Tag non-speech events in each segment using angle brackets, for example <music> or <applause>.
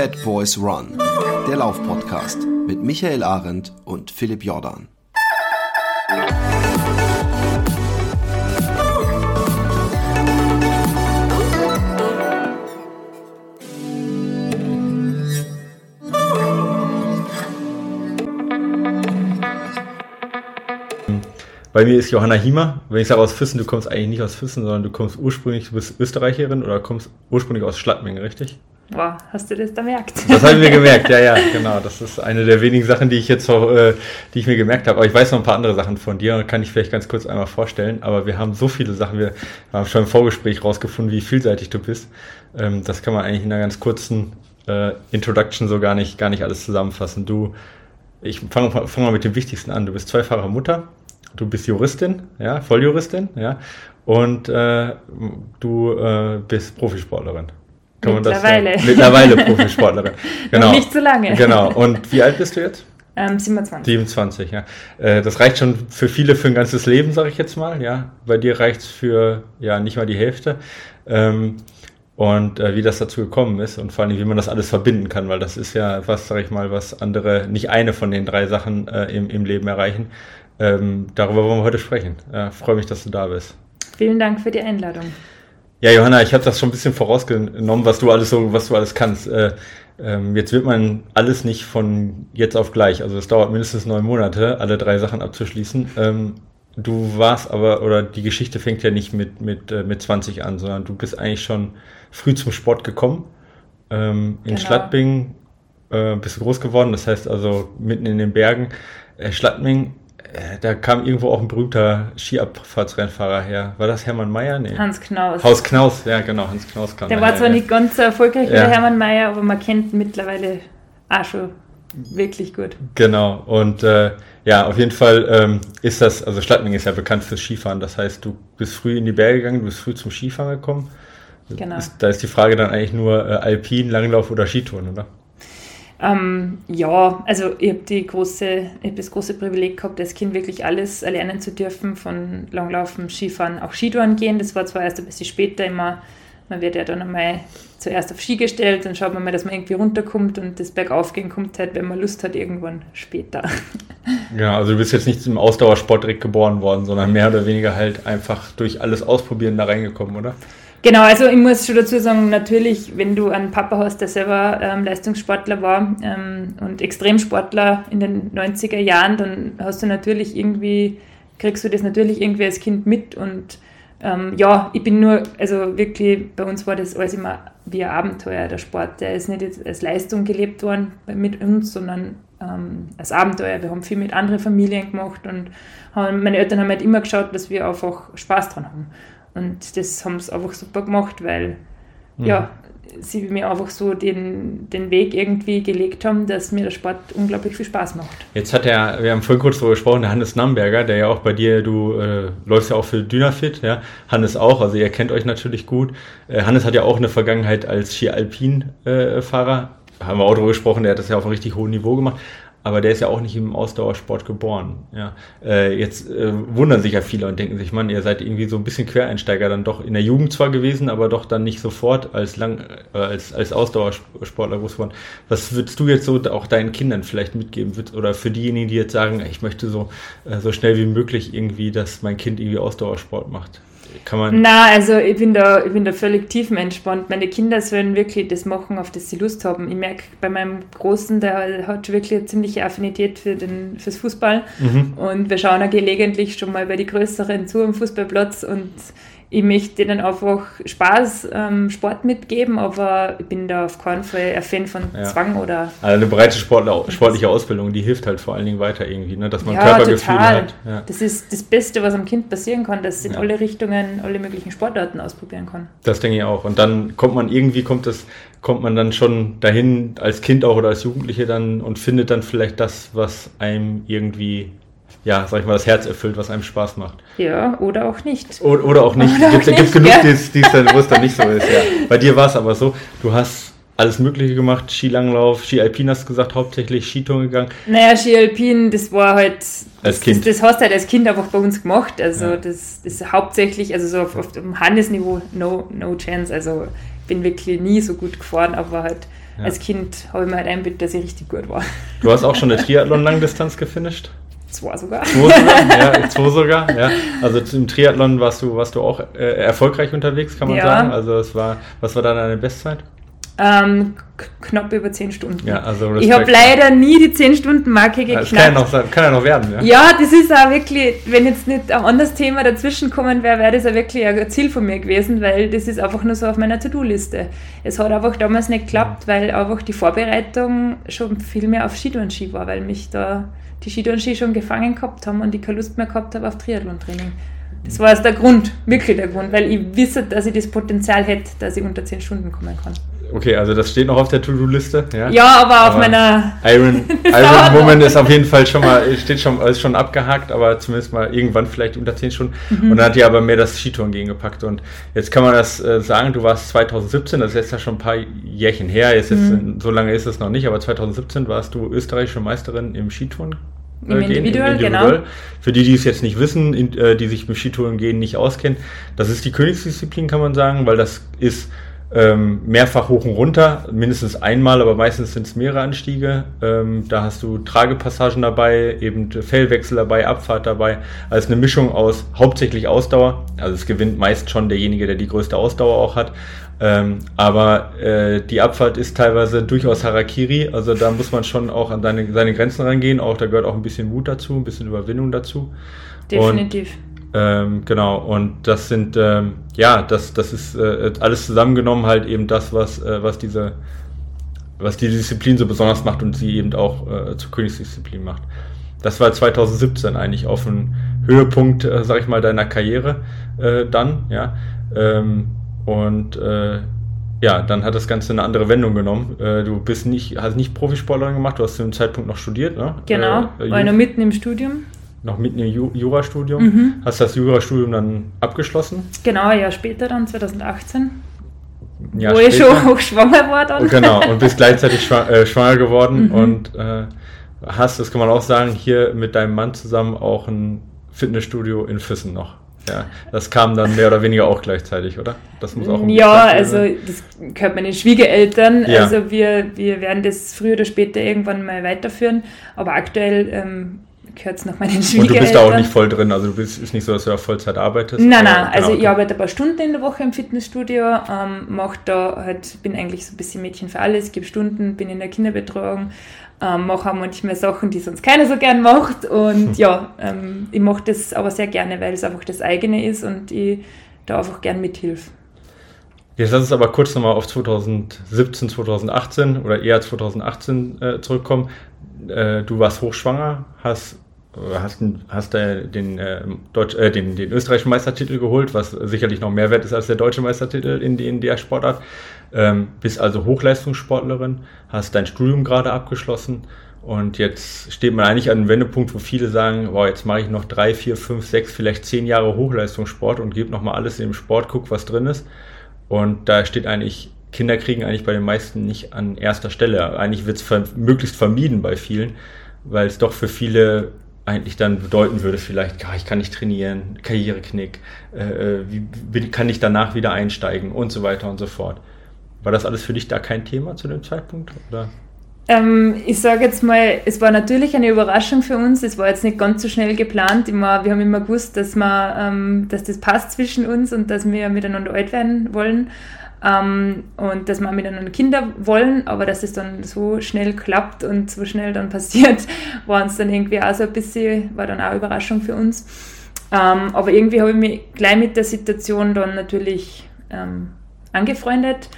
Fat Boys Run, der Laufpodcast mit Michael Arendt und Philipp Jordan. Bei mir ist Johanna Hiemer. Wenn ich sage aus Füssen, du kommst eigentlich nicht aus Füssen, sondern du kommst ursprünglich, du bist Österreicherin oder kommst ursprünglich aus Schladming, richtig? Boah, hast du das da gemerkt? Das haben wir gemerkt, ja, ja, <laughs> genau. Das ist eine der wenigen Sachen, die ich jetzt auch, äh, die ich mir gemerkt habe. Aber ich weiß noch ein paar andere Sachen von dir und kann ich vielleicht ganz kurz einmal vorstellen. Aber wir haben so viele Sachen, wir haben schon im Vorgespräch rausgefunden, wie vielseitig du bist. Ähm, das kann man eigentlich in einer ganz kurzen äh, Introduction so gar nicht, gar nicht alles zusammenfassen. Du, ich fange fang mal mit dem Wichtigsten an. Du bist zweifache Mutter, du bist Juristin, ja, Volljuristin, ja, und äh, du äh, bist Profisportlerin. Kann mittlerweile. Das, mittlerweile <laughs> Profisportlerin. Genau. Noch nicht so lange. Genau. Und wie alt bist du jetzt? Ähm, 27. 27, ja. Äh, das reicht schon für viele für ein ganzes Leben, sage ich jetzt mal. Ja, bei dir reicht es für ja nicht mal die Hälfte. Ähm, und äh, wie das dazu gekommen ist und vor allem, wie man das alles verbinden kann, weil das ist ja was, sage ich mal, was andere nicht eine von den drei Sachen äh, im, im Leben erreichen. Ähm, darüber wollen wir heute sprechen. Freue mich, dass du da bist. Vielen Dank für die Einladung. Ja, Johanna, ich habe das schon ein bisschen vorausgenommen, was du alles so, was du alles kannst. Äh, ähm, jetzt wird man alles nicht von jetzt auf gleich. Also es dauert mindestens neun Monate, alle drei Sachen abzuschließen. Ähm, du warst aber, oder die Geschichte fängt ja nicht mit, mit, äh, mit 20 an, sondern du bist eigentlich schon früh zum Sport gekommen. Ähm, in genau. Schlattbing äh, bist du groß geworden, das heißt also mitten in den Bergen. Äh, Schlattming äh, da kam irgendwo auch ein berühmter Skiabfahrtsrennfahrer her. War das Hermann Mayer? Nee. Hans Knaus. Haus Knaus, ja genau, Hans Knaus kam. Der war zwar ja. nicht ganz so erfolgreich ja. wie der Hermann Mayer, aber man kennt mittlerweile auch schon wirklich gut. Genau, und äh, ja, auf jeden Fall ähm, ist das, also Schladming ist ja bekannt fürs Skifahren, das heißt, du bist früh in die Berge gegangen, du bist früh zum Skifahren gekommen. Genau. Ist, da ist die Frage dann eigentlich nur äh, Alpin, Langlauf oder Skitouren, oder? Ähm, ja, also ich habe hab das große Privileg gehabt, als Kind wirklich alles erlernen zu dürfen, von Langlaufen, Skifahren, auch Skitouren gehen. Das war zwar erst ein bisschen später immer, man wird ja dann einmal zuerst auf Ski gestellt, dann schaut man mal, dass man irgendwie runterkommt und das Bergaufgehen kommt halt, wenn man Lust hat, irgendwann später. <laughs> Ja, also du bist jetzt nicht im Ausdauersport direkt geboren worden, sondern mehr oder weniger halt einfach durch alles Ausprobieren da reingekommen, oder? Genau, also ich muss schon dazu sagen, natürlich, wenn du einen Papa hast, der selber ähm, Leistungssportler war ähm, und Extremsportler in den 90er Jahren, dann hast du natürlich irgendwie, kriegst du das natürlich irgendwie als Kind mit und ähm, ja, ich bin nur, also wirklich, bei uns war das alles immer wie ein Abenteuer, der Sport. Der ist nicht als Leistung gelebt worden mit uns, sondern ähm, als Abenteuer. Wir haben viel mit anderen Familien gemacht und haben, meine Eltern haben halt immer geschaut, dass wir einfach Spaß dran haben. Und das haben sie einfach super gemacht, weil mhm. ja, sie mir einfach so den, den Weg irgendwie gelegt haben, dass mir der Sport unglaublich viel Spaß macht. Jetzt hat er, wir haben vorhin kurz darüber gesprochen, der Hannes Namberger, der ja auch bei dir, du äh, läufst ja auch für Dynafit, ja, Hannes auch, also ihr kennt euch natürlich gut. Äh, Hannes hat ja auch eine Vergangenheit als Ski-Alpin-Fahrer, äh, haben wir auch darüber gesprochen, der hat das ja auf einem richtig hohen Niveau gemacht aber der ist ja auch nicht im Ausdauersport geboren. Ja. Äh, jetzt äh, wundern sich ja viele und denken sich, man, ihr seid irgendwie so ein bisschen Quereinsteiger dann doch in der Jugend zwar gewesen, aber doch dann nicht sofort als lang äh, als, als Ausdauersportler groß geworden. Was würdest du jetzt so auch deinen Kindern vielleicht mitgeben oder für diejenigen, die jetzt sagen, ich möchte so, äh, so schnell wie möglich irgendwie, dass mein Kind irgendwie Ausdauersport macht? Kann man. Na, also ich bin da, ich bin da völlig tiefenentspannt. Meine Kinder sollen wirklich das machen, auf das sie Lust haben. Ich merke bei meinem Großen, der hat wirklich eine ziemliche Affinität für den, fürs Fußball. Mhm. Und wir schauen auch gelegentlich schon mal bei die Größeren zu am Fußballplatz und ich möchte denen einfach Spaß, ähm, Sport mitgeben, aber ich bin da auf keinen Fall ein Fan von ja. Zwang oder. Also eine breite Sportler, sportliche Ausbildung, die hilft halt vor allen Dingen weiter irgendwie, ne? dass man ja, Körpergefühl total. hat. Ja. Das ist das Beste, was am Kind passieren kann, dass es in alle Richtungen, alle möglichen Sportarten ausprobieren kann. Das denke ich auch. Und dann kommt man irgendwie, kommt das, kommt man dann schon dahin als Kind auch oder als Jugendliche dann und findet dann vielleicht das, was einem irgendwie ja, sag ich mal, das Herz erfüllt, was einem Spaß macht. Ja, oder auch nicht. O oder auch nicht. Es gibt, gibt, genug, ja. die's, die's dann, wo es dann nicht so ist. Ja. <laughs> Bei dir war es aber so, du hast alles Mögliche gemacht, Skilanglauf, Ski Alpin hast du gesagt, hauptsächlich Skitouren gegangen. Naja, Ski Alpin, das war halt, als Kind. Das, das, hast du halt als Kind einfach bei uns gemacht, also ja. das, das ist hauptsächlich, also so auf, auf dem Handelsniveau, no, no chance, also bin wirklich nie so gut gefahren, aber halt ja. als Kind habe ich mir halt einbildet, dass ich richtig gut war. Du hast auch schon eine <laughs> Triathlon-Langdistanz gefinisht? Zwei sogar. Zwei sogar, <laughs> ja, zwei sogar, ja. Also im Triathlon warst du, warst du auch äh, erfolgreich unterwegs, kann man ja. sagen. Also es war, was war da deine Bestzeit? Ähm, knapp über 10 Stunden. Ja, also ich habe leider nie die 10-Stunden-Marke geknackt. Das kann ja, noch, kann ja noch werden, ja. Ja, das ist auch wirklich, wenn jetzt nicht ein anderes Thema dazwischen kommen wäre, wäre das auch wirklich ein Ziel von mir gewesen, weil das ist einfach nur so auf meiner To-Do-Liste. Es hat einfach damals nicht geklappt, weil einfach die Vorbereitung schon viel mehr auf Ski war, weil mich da die Ski schon gefangen gehabt haben und ich keine Lust mehr gehabt habe auf Triathlon-Training. Das war jetzt der Grund, wirklich der Grund, weil ich wisse, dass ich das Potenzial hätte, dass ich unter 10 Stunden kommen kann. Okay, also das steht noch auf der To-Do-Liste. Ja, ja aber auf aber meiner. Iron, <laughs> Iron Woman ist auf jeden Fall schon mal, steht schon, ist schon abgehakt, aber zumindest mal irgendwann vielleicht unter 10 Stunden. Mhm. Und dann hat die aber mehr das Skitouren gegengepackt. Und jetzt kann man das äh, sagen, du warst 2017, das ist jetzt ja schon ein paar Jährchen her, jetzt ist, mhm. so lange ist es noch nicht, aber 2017 warst du österreichische Meisterin im Skitouren. Im äh, Individual, genau. Für die, die es jetzt nicht wissen, in, äh, die sich mit Skitouren gehen nicht auskennen, das ist die Königsdisziplin, kann man sagen, weil das ist ähm, mehrfach hoch und runter, mindestens einmal, aber meistens sind es mehrere Anstiege. Ähm, da hast du Tragepassagen dabei, eben Fellwechsel dabei, Abfahrt dabei. Also eine Mischung aus hauptsächlich Ausdauer. Also es gewinnt meist schon derjenige, der die größte Ausdauer auch hat. Ähm, aber äh, die Abfahrt ist teilweise durchaus Harakiri. Also da muss man schon auch an seine, seine Grenzen rangehen. Auch da gehört auch ein bisschen Mut dazu, ein bisschen Überwindung dazu. Definitiv. Und ähm, genau, und das sind, ähm, ja, das, das ist äh, alles zusammengenommen halt eben das, was, äh, was diese, was die Disziplin so besonders macht und sie eben auch äh, zur Königsdisziplin macht. Das war 2017 eigentlich auf dem Höhepunkt, äh, sag ich mal, deiner Karriere äh, dann, ja. Ähm, und äh, ja, dann hat das Ganze eine andere Wendung genommen. Äh, du bist nicht, hast nicht Profisportlerin gemacht, du hast zu dem Zeitpunkt noch studiert, ne? Genau, äh, war noch mitten im Studium noch mitten im Jurastudium. Mhm. Hast das Jurastudium dann abgeschlossen? Genau, ein Jahr später dann, 2018. Ja, wo später. ich schon hochschwanger war dann. Und genau, und bist gleichzeitig schwanger, äh, schwanger geworden mhm. und äh, hast, das kann man auch sagen, hier mit deinem Mann zusammen auch ein Fitnessstudio in Füssen noch. Ja, das kam dann mehr oder weniger auch gleichzeitig, oder? Das muss auch Ja, also das gehört meinen Schwiegereltern. Ja. Also wir, wir werden das früher oder später irgendwann mal weiterführen. Aber aktuell ähm, gehört es noch meinen Schwiegereltern. Und du bist da auch nicht voll drin, also du bist ist nicht so, dass du auf Vollzeit arbeitest? Nein, nein, also genau, ich arbeite ein paar Stunden in der Woche im Fitnessstudio, ähm, mach da halt, bin eigentlich so ein bisschen Mädchen für alles, gebe Stunden, bin in der Kinderbetreuung, ähm, mache auch manchmal Sachen, die sonst keiner so gern macht und <laughs> ja, ähm, ich mache das aber sehr gerne, weil es einfach das eigene ist und ich da einfach gern mithilfe. Jetzt lass uns aber kurz nochmal auf 2017, 2018 oder eher 2018 äh, zurückkommen. Äh, du warst hochschwanger, hast hast, hast den, äh, Deutsch, äh, den, den österreichischen Meistertitel geholt, was sicherlich noch mehr wert ist als der deutsche Meistertitel in, in der Sportart. Ähm, bist also Hochleistungssportlerin, hast dein Studium gerade abgeschlossen und jetzt steht man eigentlich an einem Wendepunkt, wo viele sagen, wow, jetzt mache ich noch drei, vier, fünf, sechs, vielleicht zehn Jahre Hochleistungssport und gebe nochmal alles in dem Sport, guck, was drin ist. Und da steht eigentlich Kinder kriegen eigentlich bei den meisten nicht an erster Stelle. Eigentlich wird es ver möglichst vermieden bei vielen, weil es doch für viele eigentlich dann bedeuten würde, vielleicht, ja, ich kann nicht trainieren, Karriereknick, äh, äh, wie, wie kann ich danach wieder einsteigen und so weiter und so fort. War das alles für dich da kein Thema zu dem Zeitpunkt? Oder? Ähm, ich sage jetzt mal, es war natürlich eine Überraschung für uns. Es war jetzt nicht ganz so schnell geplant. Immer, wir haben immer gewusst, dass, wir, ähm, dass das passt zwischen uns und dass wir miteinander alt werden wollen. Ähm, und dass wir miteinander Kinder wollen, aber dass es dann so schnell klappt und so schnell dann passiert, <laughs> war uns dann irgendwie auch so ein bisschen, war dann auch eine Überraschung für uns. Ähm, aber irgendwie habe ich mich gleich mit der Situation dann natürlich ähm, angefreundet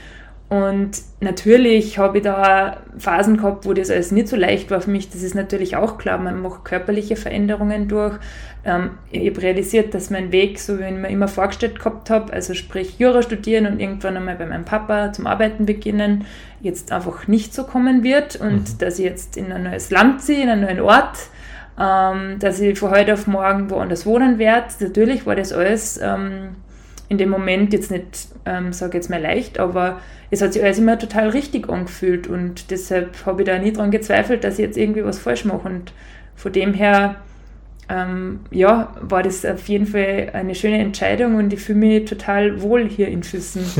und natürlich habe ich da Phasen gehabt, wo das alles nicht so leicht war für mich. Das ist natürlich auch klar. Man macht körperliche Veränderungen durch. Ähm, ich habe realisiert, dass mein Weg, so wie ich mir immer vorgestellt gehabt habe, also sprich Jura studieren und irgendwann einmal bei meinem Papa zum Arbeiten beginnen, jetzt einfach nicht so kommen wird. Und mhm. dass ich jetzt in ein neues Land ziehe, in einen neuen Ort, ähm, dass ich von heute auf morgen woanders wohnen werde. Natürlich war das alles ähm, in dem Moment jetzt nicht, ähm, sage jetzt mal leicht, aber es hat sich alles immer total richtig angefühlt und deshalb habe ich da nie dran gezweifelt, dass ich jetzt irgendwie was falsch mache und von dem her ähm, ja, war das auf jeden Fall eine schöne Entscheidung und ich fühle mich total wohl hier in Füssen. <laughs>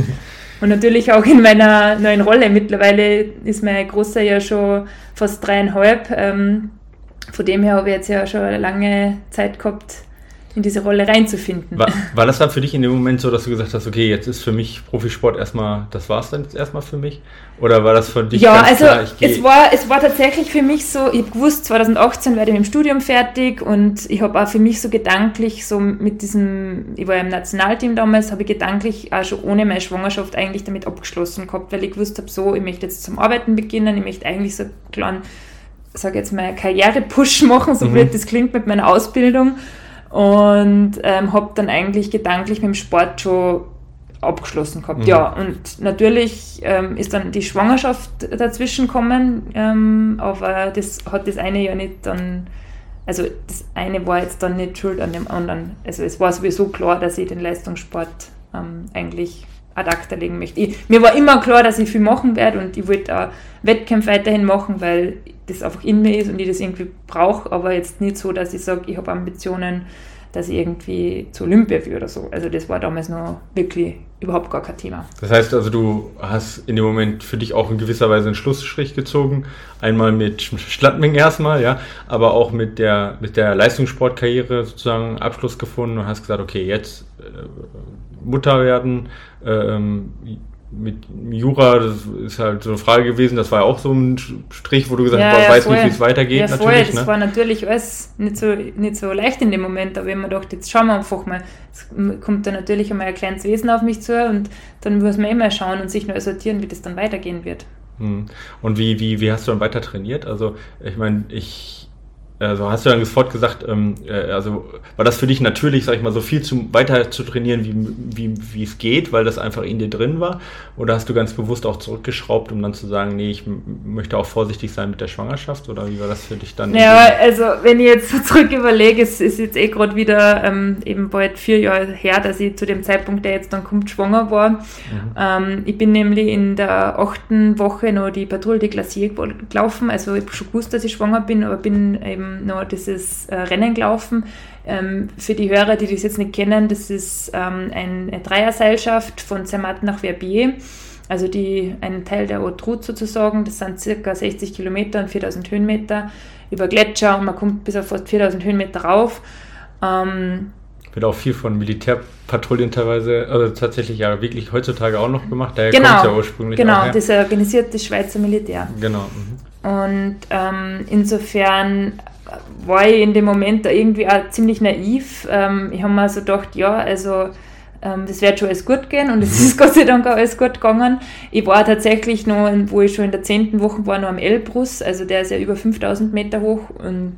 Und natürlich auch in meiner neuen Rolle. Mittlerweile ist mein Großer ja schon fast dreieinhalb. Ähm, von dem her habe ich jetzt ja schon eine lange Zeit gehabt, in diese Rolle reinzufinden. War, war, das dann für dich in dem Moment so, dass du gesagt hast, okay, jetzt ist für mich Profisport erstmal, das war es dann jetzt erstmal für mich? Oder war das für dich Ja, also klar, es, war, es war tatsächlich für mich so, ich habe gewusst, 2018 werde ich mit dem Studium fertig und ich habe auch für mich so gedanklich, so mit diesem, ich war im Nationalteam damals, habe ich gedanklich auch schon ohne meine Schwangerschaft eigentlich damit abgeschlossen gehabt, weil ich gewusst habe, so, ich möchte jetzt zum Arbeiten beginnen, ich möchte eigentlich so einen kleinen, sage jetzt mal, Karriere-Push <laughs> machen, so mhm. blöd das klingt mit meiner Ausbildung und ähm, habe dann eigentlich gedanklich mit dem Sport schon abgeschlossen gehabt. Mhm. Ja, und natürlich ähm, ist dann die Schwangerschaft dazwischen gekommen, ähm, aber das hat das eine ja nicht dann, also das eine war jetzt dann nicht schuld an dem anderen. Also es war sowieso klar, dass ich den Leistungssport ähm, eigentlich ad acta legen möchte. Ich, mir war immer klar, dass ich viel machen werde und ich wollte auch Wettkämpfe weiterhin machen, weil das einfach in mir ist und ich das irgendwie brauche, aber jetzt nicht so, dass ich sage, ich habe Ambitionen, dass ich irgendwie zu Olympia will oder so. Also das war damals noch wirklich überhaupt gar kein Thema. Das heißt also, du hast in dem Moment für dich auch in gewisser Weise einen Schlussstrich gezogen. Einmal mit Schlattming erstmal, ja, aber auch mit der, mit der Leistungssportkarriere sozusagen Abschluss gefunden und hast gesagt, okay, jetzt äh, Mutter werden, äh, mit Jura, das ist halt so eine Frage gewesen, das war ja auch so ein Strich, wo du gesagt hast, ja, ja, weiß nicht, wie es weitergeht. Ja, natürlich, voll. Das ne? war natürlich alles nicht so, nicht so leicht in dem Moment, aber wenn man dachte, jetzt schauen wir einfach mal, es kommt da natürlich einmal ein kleines Wesen auf mich zu und dann muss man immer schauen und sich neu sortieren, wie das dann weitergehen wird. Hm. Und wie, wie, wie hast du dann weiter trainiert? Also, ich meine, ich also hast du dann sofort gesagt, ähm, äh, also war das für dich natürlich, sag ich mal, so viel zu, weiter zu trainieren, wie, wie, wie es geht, weil das einfach in dir drin war? Oder hast du ganz bewusst auch zurückgeschraubt, um dann zu sagen, nee, ich möchte auch vorsichtig sein mit der Schwangerschaft? Oder wie war das für dich dann? Ja, also wenn ich jetzt so <laughs> zurück überlege, es ist jetzt eh gerade wieder ähm, eben bald vier Jahre her, dass ich zu dem Zeitpunkt, der jetzt dann kommt, schwanger war. Mhm. Ähm, ich bin nämlich in der achten Woche noch die Patrouille de Glacier gelaufen, also ich habe schon gewusst, dass ich schwanger bin, aber bin eben noch dieses äh, Rennen gelaufen. Ähm, für die Hörer, die das jetzt nicht kennen, das ist ähm, eine Dreierseilschaft von Zermatt nach Verbier. Also die, ein Teil der Haute Route sozusagen, das sind circa 60 Kilometer und 4000 Höhenmeter über Gletscher und man kommt bis auf fast 4000 Höhenmeter rauf. Ähm, wird auch viel von Militärpatrouillen teilweise, also tatsächlich ja wirklich heutzutage auch noch gemacht, daher genau, kommt ja ursprünglich Genau, das organisiert das Schweizer Militär. Genau. Mhm. Und ähm, insofern war ich in dem Moment da irgendwie auch ziemlich naiv. Ähm, ich habe mir so gedacht, ja, also ähm, das wird schon alles gut gehen und es <laughs> ist Gott sei Dank auch alles gut gegangen. Ich war tatsächlich noch, wo ich schon in der zehnten Woche war, noch am Elbrus, also der ist ja über 5000 Meter hoch und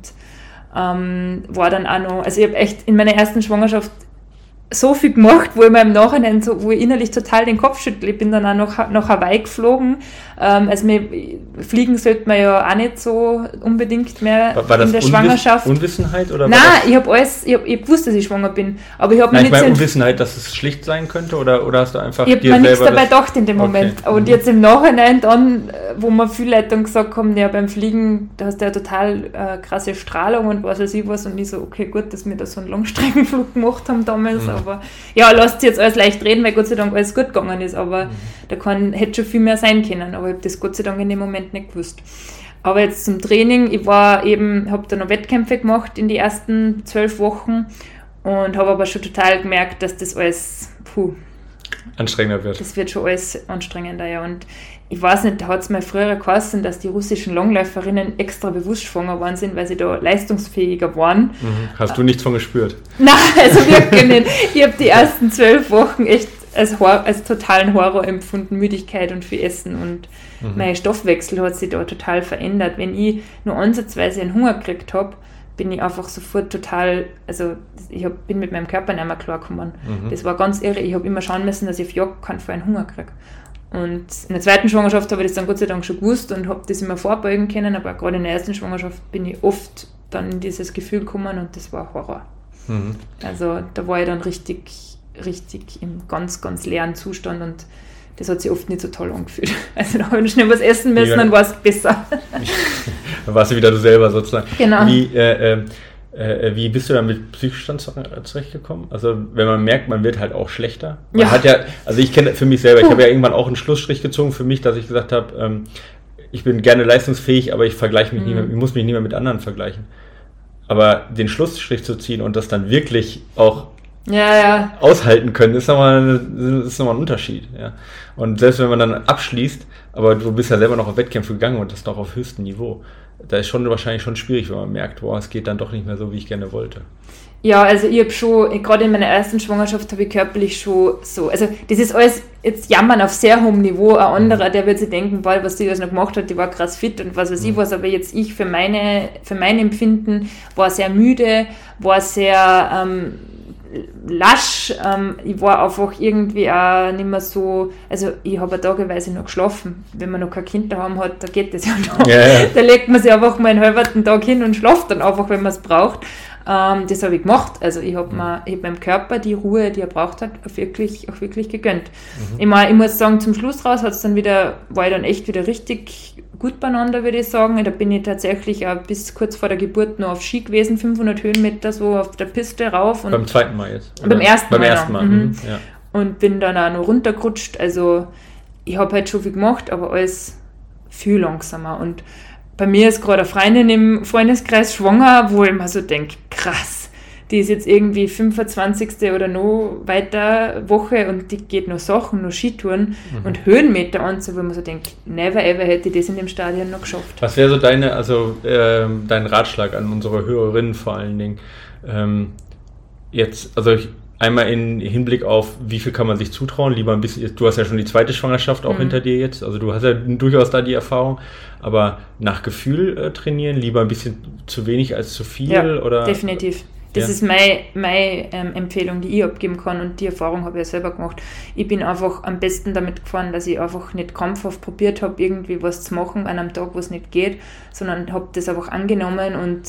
ähm, war dann auch noch, also ich habe echt in meiner ersten Schwangerschaft so viel gemacht, wo ich mir im Nachhinein so, wo ich innerlich total den Kopf schüttle. Ich bin dann auch nach, nach Hawaii geflogen. Ähm, also mir, fliegen sollte man ja auch nicht so unbedingt mehr war, war in der Unwiss Schwangerschaft. Unwissenheit oder? Nein, ich habe alles, ich hab gewusst, dass ich schwanger bin. Aber ich habe mir nicht meine Unwissenheit, dass es schlicht sein könnte oder, oder hast du einfach Ich habe mir nichts dabei gedacht in dem Moment. Okay. Und mhm. jetzt im Nachhinein dann, wo mir viele Leute dann gesagt haben, ja beim Fliegen, da hast du ja total äh, krasse Strahlung und was weiß ich was und ich so, okay gut, dass wir da so einen Langstreckenflug gemacht haben damals, mhm aber ja, lasst jetzt alles leicht reden, weil Gott sei Dank alles gut gegangen ist, aber mhm. da kann, hätte schon viel mehr sein können, aber ich habe das Gott sei Dank in dem Moment nicht gewusst. Aber jetzt zum Training, ich war eben, habe da noch Wettkämpfe gemacht in die ersten zwölf Wochen und habe aber schon total gemerkt, dass das alles, puh, anstrengender wird. Das wird schon alles anstrengender, ja. Und ich weiß nicht, da hat es mal früher geheißen, dass die russischen Langläuferinnen extra bewusst schwanger worden sind, weil sie da leistungsfähiger waren. Mhm. Hast du nichts von gespürt? Nein, also wirklich nicht. Ich habe die ersten zwölf Wochen echt als, als totalen Horror empfunden, Müdigkeit und viel Essen und mhm. mein Stoffwechsel hat sich da total verändert. Wenn ich nur ansatzweise einen Hunger gekriegt habe, bin ich einfach sofort total, also ich hab, bin mit meinem Körper nicht mehr klargekommen. Mhm. Das war ganz irre. Ich habe immer schauen müssen, dass ich auf Jagd keinen Fall einen Hunger kriege. Und in der zweiten Schwangerschaft habe ich das dann Gott sei Dank schon gewusst und habe das immer vorbeugen können, aber gerade in der ersten Schwangerschaft bin ich oft dann in dieses Gefühl gekommen und das war Horror. Mhm. Also da war ich dann richtig, richtig im ganz, ganz leeren Zustand und das hat sich oft nicht so toll angefühlt. <laughs> Also da habe ich schnell was essen müssen, ja. dann war es besser. <laughs> dann warst du wieder du selber sozusagen. Genau. Wie, äh, äh, Äh, wie bist du dann mit Psychostand zurechtgekommen? Also wenn man merkt, man wird halt auch schlechter. Man ja. hat ja, also ich kenne für mich selber, ich habe ja irgendwann auch einen Schlussstrich gezogen für mich, dass ich gesagt habe, ähm, ich bin gerne leistungsfähig, aber ich vergleiche mich mhm. nie mehr, ich muss mich nie mehr mit anderen vergleichen. Aber den Schlussstrich zu ziehen und das dann wirklich auch ja, ja. aushalten können, ist nochmal, ist nochmal ein Unterschied. Ja. Und selbst wenn man dann abschließt, aber du bist ja selber noch auf Wettkämpfe gegangen und das noch auf höchstem Niveau, da ist schon wahrscheinlich schon schwierig, wenn man merkt, boah, es geht dann doch nicht mehr so, wie ich gerne wollte. Ja, also ich habe schon, gerade in meiner ersten Schwangerschaft habe ich körperlich schon so, also das ist alles jetzt jammern auf sehr hohem Niveau. Ein anderer, der wird sich denken, boah, was die das noch gemacht hat, die war krass fit und was weiß ich mhm. was, aber jetzt ich für meine, für mein Empfinden war sehr müde, war sehr ähm, lasch. Ähm, ich war einfach irgendwie auch nicht mehr so, also ich habe tageweise noch geschlafen. Wenn man noch kein Kind daheim hat, da geht das ja <laughs> noch. Ja. Da legt man sich einfach mal einen halben Tag hin und schlaft dann einfach, wenn man es braucht. Ähm, das habe ich gemacht. Also ich habe hab meinem Körper die Ruhe, die er braucht hat, auch wirklich, auch wirklich gegönnt. Mhm. Ich, mein, ich muss sagen, zum Schluss raus hat es dann wieder, war ich dann echt wieder richtig gut beieinander, würde ich sagen. Da bin ich tatsächlich auch bis kurz vor der Geburt noch auf Ski gewesen, 500 Höhenmeter so auf der Piste rauf. Und beim zweiten Mal jetzt? Beim ersten beim Mal. Ersten Mal. Mhm. Mhm, ja. Und bin dann auch noch runtergerutscht. Also ich habe halt schon viel gemacht, aber alles viel langsamer. Und bei mir ist gerade eine Freundin im Freundeskreis schwanger, wo ich mir so denke, krass, die ist jetzt irgendwie 25. oder noch weiter Woche und die geht noch Sachen, noch Skitouren mhm. und Höhenmeter an, so wo man so denkt, never ever hätte ich das in dem Stadion noch geschafft. Was wäre so deine, also äh, dein Ratschlag an unsere Hörerinnen vor allen Dingen? Ähm, jetzt, also ich, Einmal in Hinblick auf, wie viel kann man sich zutrauen, lieber ein bisschen, du hast ja schon die zweite Schwangerschaft auch mhm. hinter dir jetzt, also du hast ja durchaus da die Erfahrung, aber nach Gefühl äh, trainieren, lieber ein bisschen zu wenig als zu viel ja, oder? definitiv. Das ja. ist meine, meine ähm, Empfehlung, die ich abgeben kann und die Erfahrung habe ich ja selber gemacht. Ich bin einfach am besten damit gefahren, dass ich einfach nicht krampfhaft probiert habe, irgendwie was zu machen an einem Tag, wo es nicht geht, sondern habe das einfach angenommen und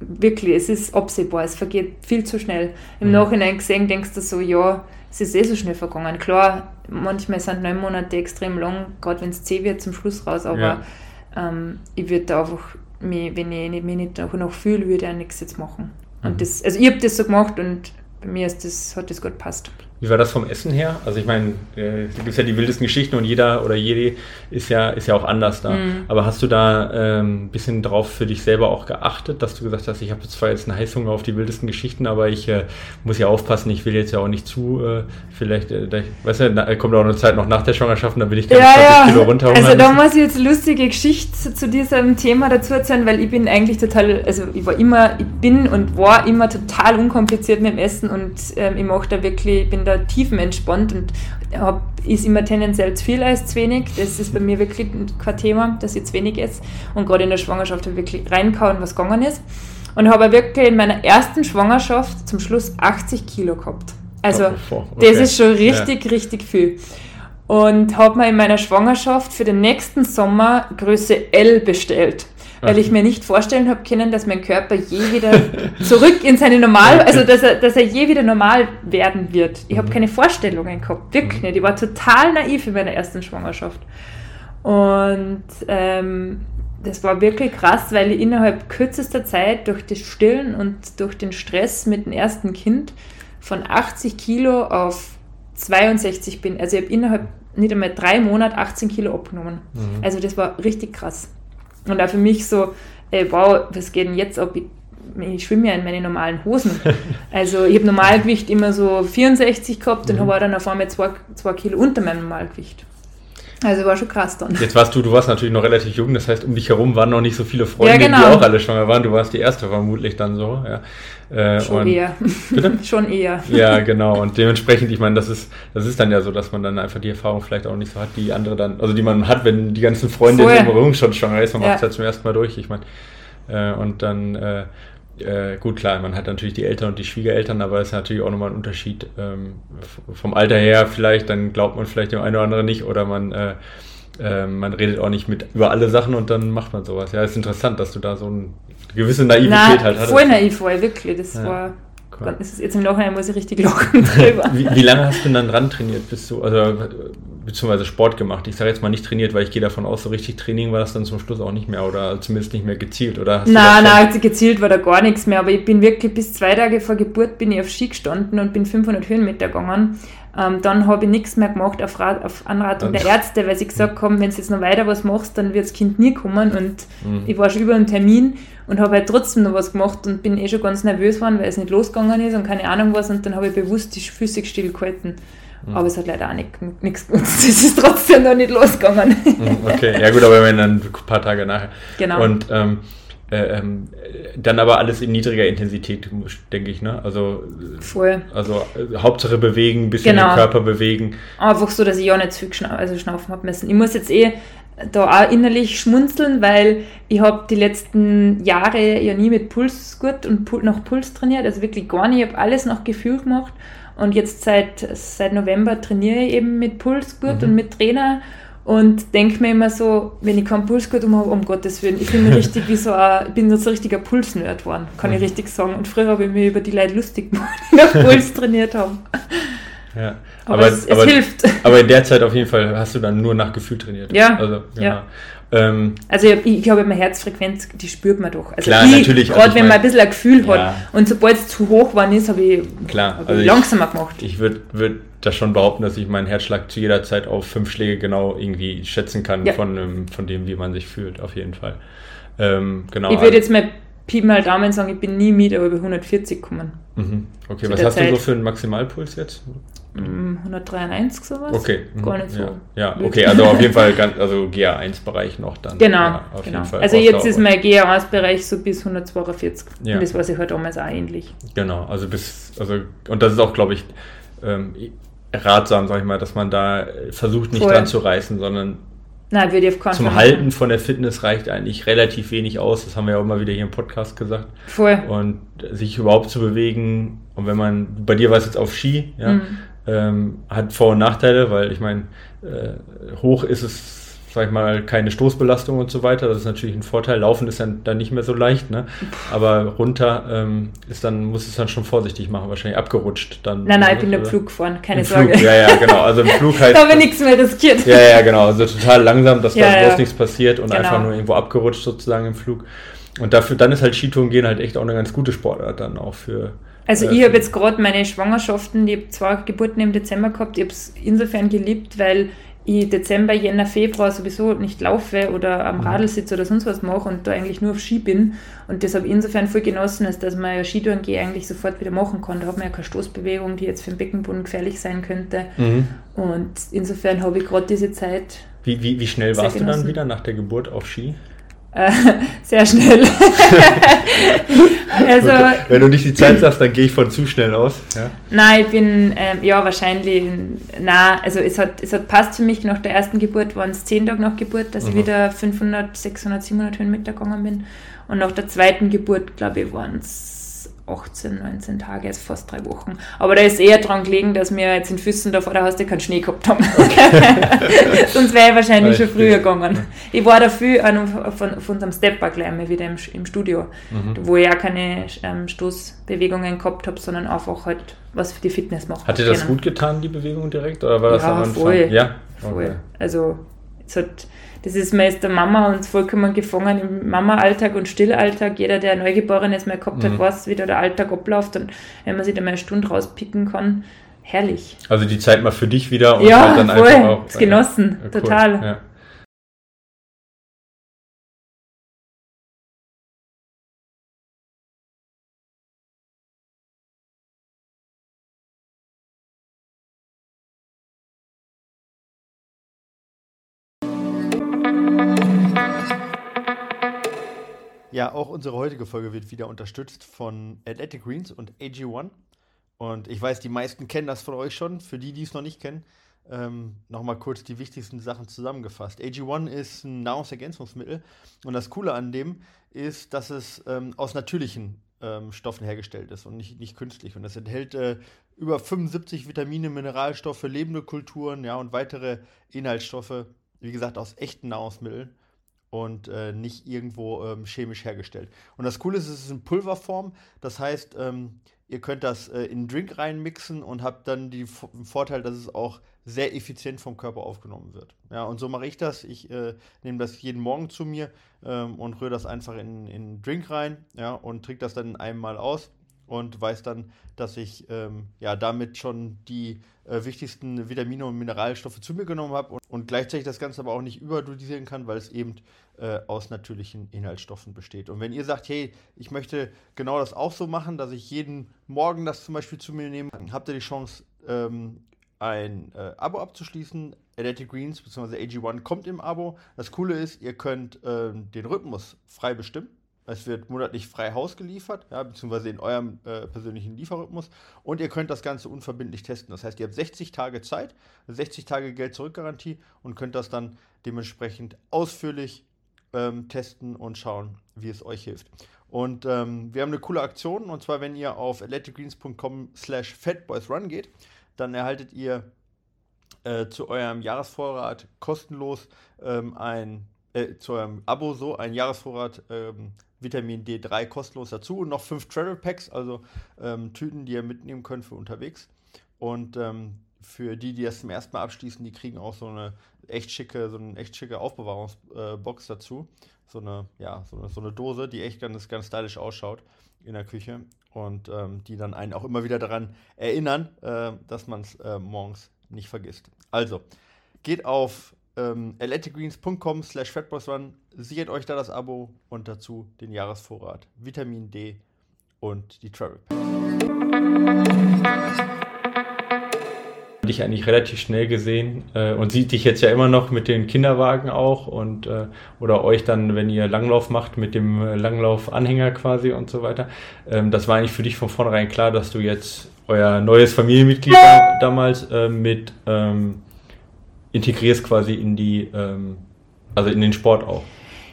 wirklich, es ist absehbar, es vergeht viel zu schnell. Im mhm. Nachhinein gesehen denkst du so, ja, es ist eh so schnell vergangen. Klar, manchmal sind neun Monate extrem lang, gerade wenn es zäh wird zum Schluss raus, aber ja. ähm, ich würde da einfach, mich, wenn ich mich nicht noch fühle, würde ich auch nichts jetzt machen. Und mhm. das, also ich habe das so gemacht und bei mir ist das, hat das gut gepasst. Wie war das vom Essen her? Also ich meine, äh, es gibt ja die wildesten Geschichten und jeder oder jede ist ja, ist ja auch anders da. Mhm. Aber hast du da ähm, ein bisschen drauf für dich selber auch geachtet, dass du gesagt hast, ich habe zwar jetzt einen Heißhunger auf die wildesten Geschichten, aber ich äh, muss ja aufpassen, ich will jetzt ja auch nicht zu, äh, vielleicht, äh, da, weißt du, da kommt auch eine Zeit noch nach der Schwangerschaft und dann bin ich dann ja, 20 ja. Kilo runter. Also da muss ich jetzt lustige Geschichte zu diesem Thema dazu erzählen, weil ich bin eigentlich total, also ich war immer, ich bin und war immer total unkompliziert mit dem Essen und ähm, ich mache da wirklich, ich bin da da tiefenentspannt und hab, ist immer tendenziell zu viel als zu wenig. Das ist bei mir wirklich kein Thema, dass ich zu wenig esse. Und gerade in der Schwangerschaft habe ich wirklich reinkauen, was gegangen ist. Und habe wirklich in meiner ersten Schwangerschaft zum Schluss 80 Kilo gehabt. Also okay. das ist schon richtig, ja. richtig viel. Und habe mir in meiner Schwangerschaft für den nächsten Sommer Größe L bestellt weil ich mir nicht vorstellen habe können, dass mein Körper je <laughs> wieder zurück in seine Normal, also dass er, dass er je wieder normal werden wird. Ich habe mhm. keine Vorstellungen gehabt, wirklich mhm. nicht. Ich war total naiv in meiner ersten Schwangerschaft. Und ähm, das war wirklich krass, weil ich innerhalb kürzester Zeit durch das Stillen und durch den Stress mit dem ersten Kind von 80 Kilo auf 62 bin. Also ich habe innerhalb nicht einmal drei Monate 18 Kilo abgenommen. Mhm. Also das war richtig krass. Und auch für mich so, ey, wow, was geht denn jetzt ab? Ich, ich schwimme ja in meine normalen Hosen. <laughs> Also ich habe Normalgewicht immer so 64 gehabt und mhm. war dann auf einmal zwei, zwei Kilo unter meinem Normalgewicht. Also war schon krass dann. Jetzt warst du, du warst natürlich noch relativ jung, das heißt, um dich herum waren noch nicht so viele Freunde, ja, genau. die auch alle schwanger waren. Du warst die erste vermutlich dann so. Ja. Äh, schon und, eher. Bitte? <laughs> schon eher. Ja, genau. Und dementsprechend, ich meine, das ist, das ist dann ja so, dass man dann einfach die Erfahrung vielleicht auch nicht so hat, die andere dann, also die man hat, wenn die ganzen Freunde in Erinnerung schon schwanger ist, man ja. macht es halt zum ersten Mal durch. Ich meine, äh, und dann äh, äh, gut, klar, man hat natürlich die Eltern und die Schwiegereltern, aber es ist natürlich auch nochmal ein Unterschied ähm, vom Alter her vielleicht, dann glaubt man vielleicht dem einen oder anderen nicht oder man, äh, äh, man redet auch nicht mit über alle Sachen und dann macht man sowas. Ja, ist interessant, dass du da so eine gewisse Naivität Na, halt hattest. voll naiv war, wirklich. Das ja. war Gott, ist jetzt im Nachhinein muss ich richtig lachen <laughs> drüber. wie, wie, lange hast du denn dann dran trainiert? Bist du, also beziehungsweise Sport gemacht. Ich sage jetzt mal nicht trainiert, weil ich gehe davon aus, so richtig Training war das dann zum Schluss auch nicht mehr oder zumindest nicht mehr gezielt, oder? Nein, nein, gezielt war da gar nichts mehr, aber ich bin wirklich bis zwei Tage vor Geburt bin ich auf Ski gestanden und bin 500 Höhenmeter gegangen. Ähm, dann habe ich nichts mehr gemacht auf, Rat, auf Anratung der Ärzte, weil sie gesagt haben, wenn du jetzt noch weiter was machst, dann wird das Kind nie kommen und mhm. ich war schon über einen Termin und habe halt trotzdem noch was gemacht und bin eh schon ganz nervös geworden, weil es nicht losgegangen ist und keine Ahnung was und dann habe ich bewusst die Füße stillgehalten. Mhm. Aber es hat leider auch nichts genutzt. <laughs> Es ist trotzdem noch nicht losgegangen. Mhm, okay, ja gut, aber wenn dann ein paar Tage nachher. Genau. Und ähm, äh, ähm, dann aber alles in niedriger Intensität, denke ich, ne? Also, Voll. also äh, Hauptsache bewegen, ein bisschen genau. den Körper bewegen. Einfach so, dass ich auch nicht zu viel schna also schnaufen habe müssen. Ich muss jetzt eh da auch innerlich schmunzeln, weil ich habe die letzten Jahre ja nie mit Pulsgurt und Pul nach Puls trainiert, also wirklich gar nicht. Ich habe alles nach Gefühl gemacht und jetzt seit, seit November trainiere ich eben mit Pulsgurt mhm. und mit Trainer und denke mir immer so, wenn ich keinen Pulsgurt um habe, um Gottes Willen, ich bin richtig wie so ein, bin so ein richtiger Pulsnerd geworden, kann mhm. ich richtig sagen. Und früher habe ich mir über die Leute lustig gemacht, die noch Puls trainiert haben. Ja, aber, aber, es, es aber, hilft. Aber in der Zeit auf jeden Fall hast du dann nur nach Gefühl trainiert. Ja. Also, genau. ja. Ähm, also ich, ich glaube, meine Herzfrequenz, die spürt man doch. Also klar, ich, natürlich. Gerade also wenn man ein bisschen ein Gefühl ja. hat und sobald es zu hoch war, ist, habe ich, klar, hab also ich langsamer gemacht. Ich würde würd das schon behaupten, dass ich meinen Herzschlag zu jeder Zeit auf fünf Schläge genau irgendwie schätzen kann ja. von, von dem, wie man sich fühlt, auf jeden Fall. Ähm, genau. Ich würde jetzt mal Pi mal Daumen sagen, ich bin nie mit über 140 gekommen. Mhm. Okay, was hast Zeit. du so für einen Maximalpuls jetzt? 193 sowas. Okay. Gar nicht so. Ja, ja. okay, also auf jeden Fall ganz, also GA1-Bereich noch dann. Genau, ja, genau. Also jetzt ist mein GA1-Bereich so bis 142. Ja. Und das war sich halt damals auch ähnlich. Genau, also bis, also, und das ist auch, glaube ich, ähm, ratsam, sag ich mal, dass man da versucht, nicht Voll. dran zu reißen, sondern Nein, würde ich auf Zum Halten von der Fitness reicht eigentlich relativ wenig aus. Das haben wir ja auch immer wieder hier im Podcast gesagt. Voll. Und sich überhaupt zu bewegen. Und wenn man, bei dir war es jetzt auf Ski, ja, mhm. Ähm, hat Vor- und Nachteile, weil ich meine, äh, hoch ist es sag ich mal, keine Stoßbelastung und so weiter. Das ist natürlich ein Vorteil. Laufen ist dann, dann nicht mehr so leicht, ne? Aber runter ähm, ist dann, muss es dann schon vorsichtig machen, wahrscheinlich abgerutscht dann. Nein, nein, ich bin im Flug gefahren, keine Im Sorge. Flug, ja, ja, genau. Also im <laughs> Flug heißt. da habe ich nichts mehr riskiert. Ja, ja, genau. Also total langsam, dass ja, da ja. bloß nichts passiert und Genau. einfach nur irgendwo abgerutscht sozusagen im Flug. Und dafür, dann ist halt Skitouren gehen halt echt auch eine ganz gute Sportart dann auch für. Also ich habe jetzt gerade meine Schwangerschaften, ich habe zwei Geburten im Dezember gehabt, ich habe es insofern geliebt, weil ich Dezember, Jänner, Februar sowieso nicht laufe oder am Mhm. Radl sitze oder sonst was mache und da eigentlich nur auf Ski bin und das habe ich insofern voll genossen, als dass man ja Skitouren gehe eigentlich sofort wieder machen kann. Da hat man ja keine Stoßbewegung, die jetzt für den Beckenboden gefährlich sein könnte Mhm. und insofern habe ich gerade diese Zeit Wie, wie, wie schnell warst du dann genossen. wieder nach der Geburt auf Ski? Äh, <laughs> sehr schnell. <laughs> also Wenn du nicht die Zeit sagst, dann gehe ich von zu schnell aus. Ja? Nein, ich bin, ähm, ja, wahrscheinlich, na, also es hat, es hat passt für mich, nach der ersten Geburt waren es zehn Tage nach Geburt, dass ich Mhm. wieder 500, 600, 700 Höhenmeter gegangen bin. Und nach der zweiten Geburt, glaube ich, waren es 18, 19 Tage, also fast drei Wochen. Aber da ist eher dran gelegen, dass wir jetzt in Füssen da vor der Haustür keinen Schnee gehabt haben. <laughs> Sonst wäre ich wahrscheinlich schon früher gegangen. Ich war dafür an, von, von unserem Stepper gleich mal wieder im, im Studio, Mhm. wo ich ja keine ähm, Stoßbewegungen gehabt habe, sondern einfach halt was für die Fitness machen. Hat dir das können. gut getan, die Bewegung direkt? Oder war das Ja, am Anfang? voll. Ja, Voll. okay. Also, es hat, das ist mir jetzt der Mama uns vollkommen gefangen im Mama-Alltag und Stillalltag. Jeder, der Neugeborenes mal gehabt hat, Mhm. weiß, wie da der Alltag abläuft und wenn man sich da mal eine Stunde rauspicken kann, herrlich. Also die Zeit mal für dich wieder und ja, halt dann voll, einfach auch. das genossen, ja, cool. total. Ja. Ja, auch unsere heutige Folge wird wieder unterstützt von Athletic Greens und AG1. Und ich weiß, die meisten kennen das von euch schon. Für die, die es noch nicht kennen, ähm, nochmal kurz die wichtigsten Sachen zusammengefasst. AG1 ist ein Nahrungsergänzungsmittel. Und das Coole an dem ist, dass es ähm, aus natürlichen ähm, Stoffen hergestellt ist und nicht, nicht künstlich. Und es enthält äh, über 75 Vitamine, Mineralstoffe, lebende Kulturen ja, und weitere Inhaltsstoffe, wie gesagt, aus echten Nahrungsmitteln und äh, nicht irgendwo ähm, chemisch hergestellt. Und das Coole ist, es ist in Pulverform. Das heißt, ähm, ihr könnt das äh, in einen Drink reinmixen und habt dann den Vorteil, dass es auch sehr effizient vom Körper aufgenommen wird. Ja, und so mache ich das. Ich äh, nehme das jeden Morgen zu mir ähm, und rühre das einfach in, in einen Drink rein ja, und trinke das dann einmal aus und weiß dann, dass ich ähm, ja damit schon die äh, wichtigsten Vitamine und Mineralstoffe zu mir genommen habe und, und, gleichzeitig das Ganze aber auch nicht überdosieren kann, weil es eben äh, aus natürlichen Inhaltsstoffen besteht. Und wenn ihr sagt, hey, ich möchte genau das auch so machen, dass ich jeden Morgen das zum Beispiel zu mir nehme, habt ihr die Chance, ähm, ein äh, Abo abzuschließen. Athletic Greens bzw. AG1 kommt im Abo. Das Coole ist, ihr könnt äh, den Rhythmus frei bestimmen. Es wird monatlich frei Haus geliefert, ja, beziehungsweise in eurem äh, persönlichen Lieferrhythmus. Und ihr könnt das Ganze unverbindlich testen. Das heißt, ihr habt 60 Tage Zeit, 60 Tage Geld-Zurück-Garantie und könnt das dann dementsprechend ausführlich ähm, testen und schauen, wie es euch hilft. Und ähm, wir haben eine coole Aktion, und zwar, wenn ihr auf athleticgreens.com slash fatboysrun geht, dann erhaltet ihr äh, zu eurem Jahresvorrat kostenlos ähm, ein, äh, zu eurem Abo so ein Jahresvorrat ähm, Vitamin D3 kostenlos dazu und noch fünf Travel Packs, also ähm, Tüten, die ihr mitnehmen könnt für unterwegs. Und ähm, für die, die das zum ersten Mal abschließen, die kriegen auch so eine echt schicke, so eine echt schicke Aufbewahrungsbox äh, dazu. So eine, ja, so eine, so eine Dose, die echt ganz, ganz stylisch ausschaut in der Küche und ähm, die dann einen auch immer wieder daran erinnern, äh, dass man es äh, morgens nicht vergisst. Also, geht auf ähm, athleticgreens.com slash fatboysrun, sichert euch da das Abo und dazu den Jahresvorrat Vitamin D und die Travel dich eigentlich relativ schnell gesehen äh, und sieht dich jetzt ja immer noch mit den Kinderwagen auch und äh, oder euch dann, wenn ihr Langlauf macht, mit dem Langlaufanhänger quasi und so weiter. Ähm, das war eigentlich für dich von vornherein klar, dass du jetzt euer neues Familienmitglied da, damals äh, mit ähm, integrierst quasi in die, ähm, also in den Sport auch.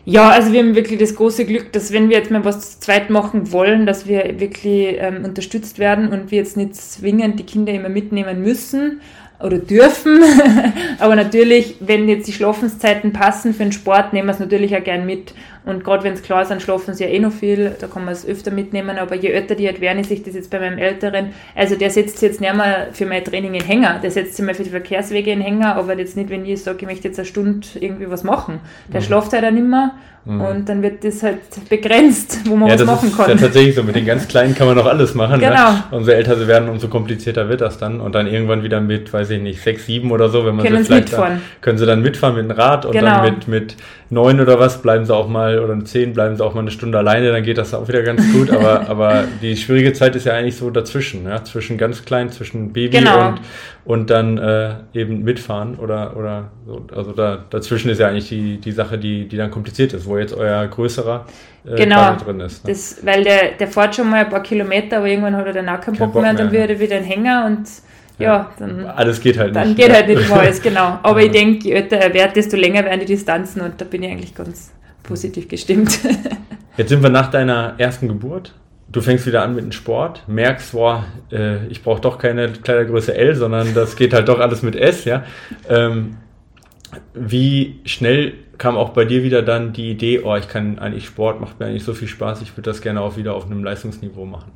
Ja, also wir haben wirklich das große Glück, dass wenn wir jetzt mal was zweit machen wollen, dass wir wirklich ähm, unterstützt werden und wir jetzt nicht zwingend die Kinder immer mitnehmen müssen, oder dürfen. <laughs> Aber natürlich, wenn jetzt die Schlafenszeiten passen für den Sport, nehmen wir es natürlich auch gern mit. Und gerade wenn es klar ist, dann schlafen sie ja eh noch viel, da kann man es öfter mitnehmen. Aber je älter die halt werden, ich sehe das jetzt bei meinem Älteren, also der setzt sich jetzt nicht mehr für mein Training in Hänger, der setzt sich mal für die Verkehrswege in Hänger, aber jetzt nicht, wenn ich sage, ich möchte jetzt eine Stunde irgendwie was machen. Der mhm. schlaft halt dann immer Mhm. Und dann wird das halt begrenzt, wo man ja, was machen kann. Ja, tatsächlich so. Mit den ganz Kleinen kann man noch alles machen. Ne? Genau. Ne? Umso älter sie werden, umso komplizierter wird das dann. Und dann irgendwann wieder mit, weiß ich nicht, sechs, sieben oder so, wenn man können sie vielleicht dann, können sie dann mitfahren mit dem Rad und genau. dann mit, mit neun oder was bleiben sie auch mal, oder zehn bleiben sie auch mal eine Stunde alleine, dann geht das auch wieder ganz gut. aber, <laughs> aber die schwierige Zeit ist ja eigentlich so dazwischen, ja? zwischen ganz klein, zwischen Baby genau. und, und dann äh, eben mitfahren oder, oder so. Also da, dazwischen ist ja eigentlich die, die Sache, die, die dann kompliziert ist, wo jetzt euer größerer äh, genau, drin ist. Ne? Das, weil der, der fährt schon mal ein paar Kilometer, aber irgendwann hat er dann auch keinen Bock, Bock mehr und dann wird er wieder ein Hänger und ja, dann. Alles geht halt nicht. Dann geht halt nicht alles, genau. Aber ja. <laughs> ich denke, je älter er wird, desto länger werden die Distanzen und da bin ich eigentlich ganz positiv gestimmt. <laughs> Jetzt sind wir nach deiner ersten Geburt. Du fängst wieder an mit dem Sport, merkst, boah, äh, ich brauche doch keine Kleidergröße L, sondern das geht halt doch alles mit S, ja. Ähm, wie schnell kam auch bei dir wieder dann die Idee, oh, ich kann eigentlich Sport, macht mir eigentlich so viel Spaß, ich würde das gerne auch wieder auf einem Leistungsniveau machen?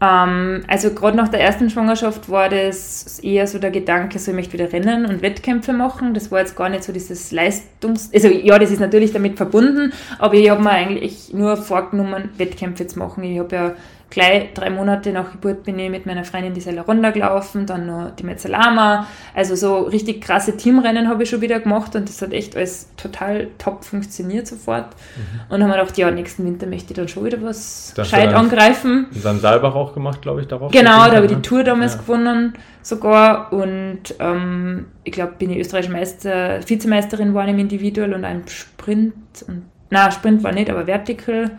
Ähm, also gerade nach der ersten Schwangerschaft war das eher so der Gedanke, so ich möchte wieder Rennen und Wettkämpfe machen. Das war jetzt gar nicht so dieses Leistungs... Also ja, das ist natürlich damit verbunden, aber ich habe mir eigentlich nur vorgenommen, Wettkämpfe zu machen. Ich habe ja gleich drei Monate nach Geburt bin ich mit meiner Freundin die Sella Ronda gelaufen, dann noch die Mezzalama. Also so richtig krasse Teamrennen habe ich schon wieder gemacht und das hat echt alles total top funktioniert sofort. Mhm. Und haben wir gedacht, ja, nächsten Winter möchte ich dann schon wieder was gescheit angreifen. Und dann Saalbach auch gemacht, glaube ich, darauf. Genau, da habe ich die Tour damals ja. gewonnen sogar und ähm, ich glaube, bin ich österreichische Meister, Vizemeisterin war im Individual und ein Sprint und na Sprint war nicht, aber Vertical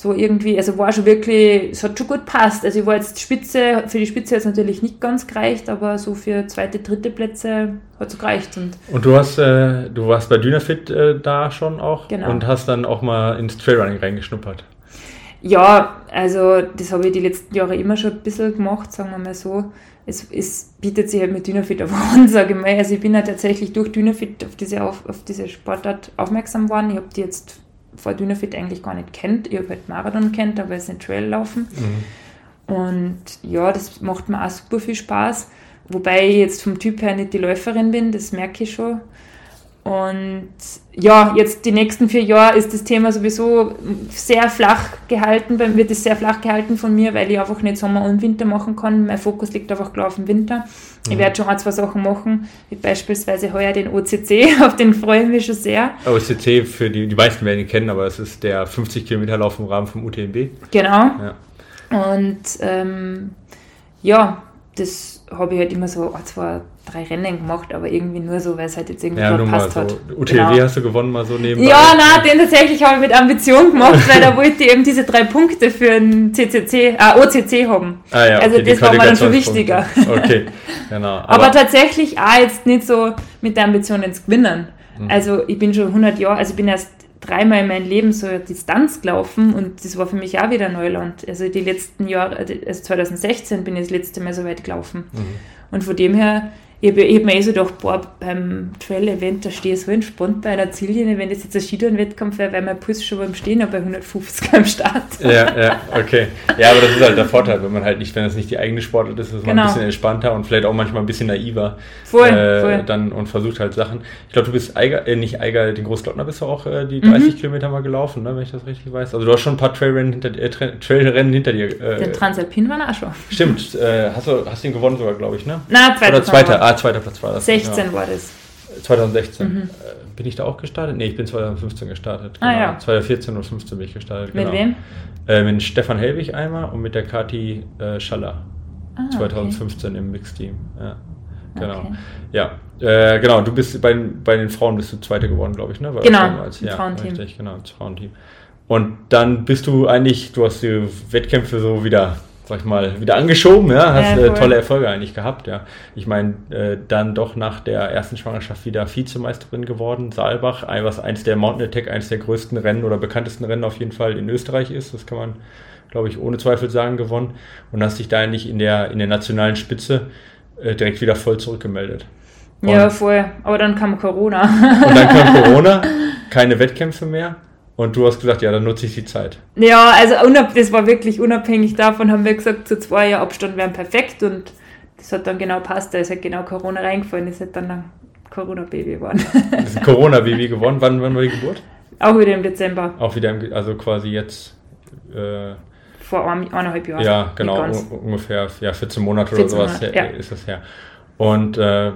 so irgendwie, also war schon wirklich, es hat schon gut passt. Also ich war jetzt Spitze, für die Spitze hat es natürlich nicht ganz gereicht, aber so für zweite, dritte Plätze hat es gereicht. Und, und du hast, äh, du warst bei Dynafit äh, da schon auch genau. und hast dann auch mal ins Trailrunning reingeschnuppert. Ja, also das habe ich die letzten Jahre immer schon ein bisschen gemacht, sagen wir mal so. Es, es bietet sich halt mit Dynafit <laughs> auf an, sage ich mal. Also ich bin ja tatsächlich durch Dynafit auf diese, auf, auf diese Sportart aufmerksam geworden. Ich habe die jetzt vor Dynafit eigentlich gar nicht kennt. Ich habe halt Marathon kennt, aber es ist ein Trail laufen. Mhm. Und ja, das macht mir auch super viel Spaß. wobei ich jetzt vom Typ her nicht die Läuferin bin, das merke ich schon. Und ja, jetzt die nächsten vier Jahre ist das Thema sowieso sehr flach gehalten, wird es sehr flach gehalten von mir, weil ich einfach nicht Sommer und Winter machen kann. Mein Fokus liegt einfach klar auf dem Winter. Mhm. Ich werde schon ein, zwei Sachen machen, wie beispielsweise heuer den OCC, <laughs> auf den freue ich mich schon sehr. OCC, für die, die meisten werden ihn kennen, aber es ist der 50 Kilometer Lauf im Rahmen vom UTMB. Genau. Ja. Und ähm, ja, das habe ich halt immer so ein, zwei, drei Rennen gemacht, aber irgendwie nur so, weil es halt jetzt irgendwie ja, passt so. hat. Genau. hast du gewonnen mal so nebenbei? Ja, nein, den tatsächlich habe ich mit Ambition gemacht, weil da <laughs> wollte ich eben diese drei Punkte für ein CCC, äh, OCC haben. Ah, ja, okay, also das war mir dann schon wichtiger. Okay, <laughs> genau. Aber, aber, tatsächlich auch jetzt nicht so mit der Ambition ins Gewinnen. Mhm. Also ich bin schon 100 Jahre, also ich bin erst dreimal in meinem Leben so eine Distanz gelaufen und das war für mich auch wieder Neuland. Also die letzten Jahre, also 2016 bin ich das letzte Mal so weit gelaufen. Mhm. Und von dem her ich habe hab mir eh so gedacht, boah, beim Trail-Event, da stehe ich so entspannt bei einer Ziellinie, wenn das jetzt ein Skitouren-Wettkampf wäre, wäre mein Puls schon beim Stehen bei 150 am Start. Ja, ja, okay. Ja, aber das ist halt der Vorteil, wenn man halt nicht, wenn es nicht die eigene Sportart ist, ist man genau. ein bisschen entspannter und vielleicht auch manchmal ein bisschen naiver. Voll, äh, voll. Dann, und versucht halt Sachen. Ich glaube, du bist Eiger, äh, nicht Eiger, den Großglockner bist du auch äh, die 30 mhm. Kilometer mal gelaufen, ne, wenn ich das richtig weiß. Also du hast schon ein paar Trailrennen hinter, äh, Trailrennen hinter dir. Äh, Den Transalpin war auch schon. Stimmt, äh, hast du hast ihn gewonnen sogar, glaube ich, ne? Na, zweiter. Oder zweiter, ah, zweiter Platz war das. 2016 ja. war das. 2016. Mhm. Äh, bin ich da auch gestartet? Nee, ich bin 2015 gestartet. Ah, genau. Ah, ja. 2014 und 2015 bin ich gestartet. Mit genau. wem? Äh, mit Stefan Helwig einmal und mit der Kati äh, Schaller. Ah, 2015 okay. im Mixteam. Ja. Genau. Okay. Ja, äh, genau. Du bist bei, bei den Frauen bist du Zweite geworden, glaube ich, ne? War genau, als, ja, Frauenteam. Richtig, genau, Frauenteam. Und dann bist du eigentlich, du hast die Wettkämpfe so wieder sag ich mal, wieder angeschoben, ja, hast ja, äh, tolle Erfolge eigentlich gehabt, ja. Ich meine, äh, dann doch nach der ersten Schwangerschaft wieder Vizemeisterin geworden, Saalbach, was eins der Mountain Attack, eins der größten Rennen oder bekanntesten Rennen auf jeden Fall in Österreich ist, das kann man, glaube ich, ohne Zweifel sagen, gewonnen und hast dich da eigentlich in der, in der nationalen Spitze äh, direkt wieder voll zurückgemeldet. Und ja, vorher, aber dann kam Corona. Und dann kam <laughs> Corona, keine Wettkämpfe mehr. Und du hast gesagt, ja, dann nutze ich die Zeit. Ja, also das war wirklich unabhängig davon, haben wir gesagt, so zwei Jahre Abstand wären perfekt und das hat dann genau passt. Da ist halt genau Corona reingefallen, ist halt dann ein Corona-Baby geworden. Das ist ein Corona-Baby geworden. Wann, wann war die Geburt? Auch wieder im Dezember. Auch wieder, im, also quasi jetzt. Äh, Vor eineinhalb Jahren. Ja, genau, ungefähr ja, 14 Monate 14 oder sowas Monate, ja. ist das her. Und äh,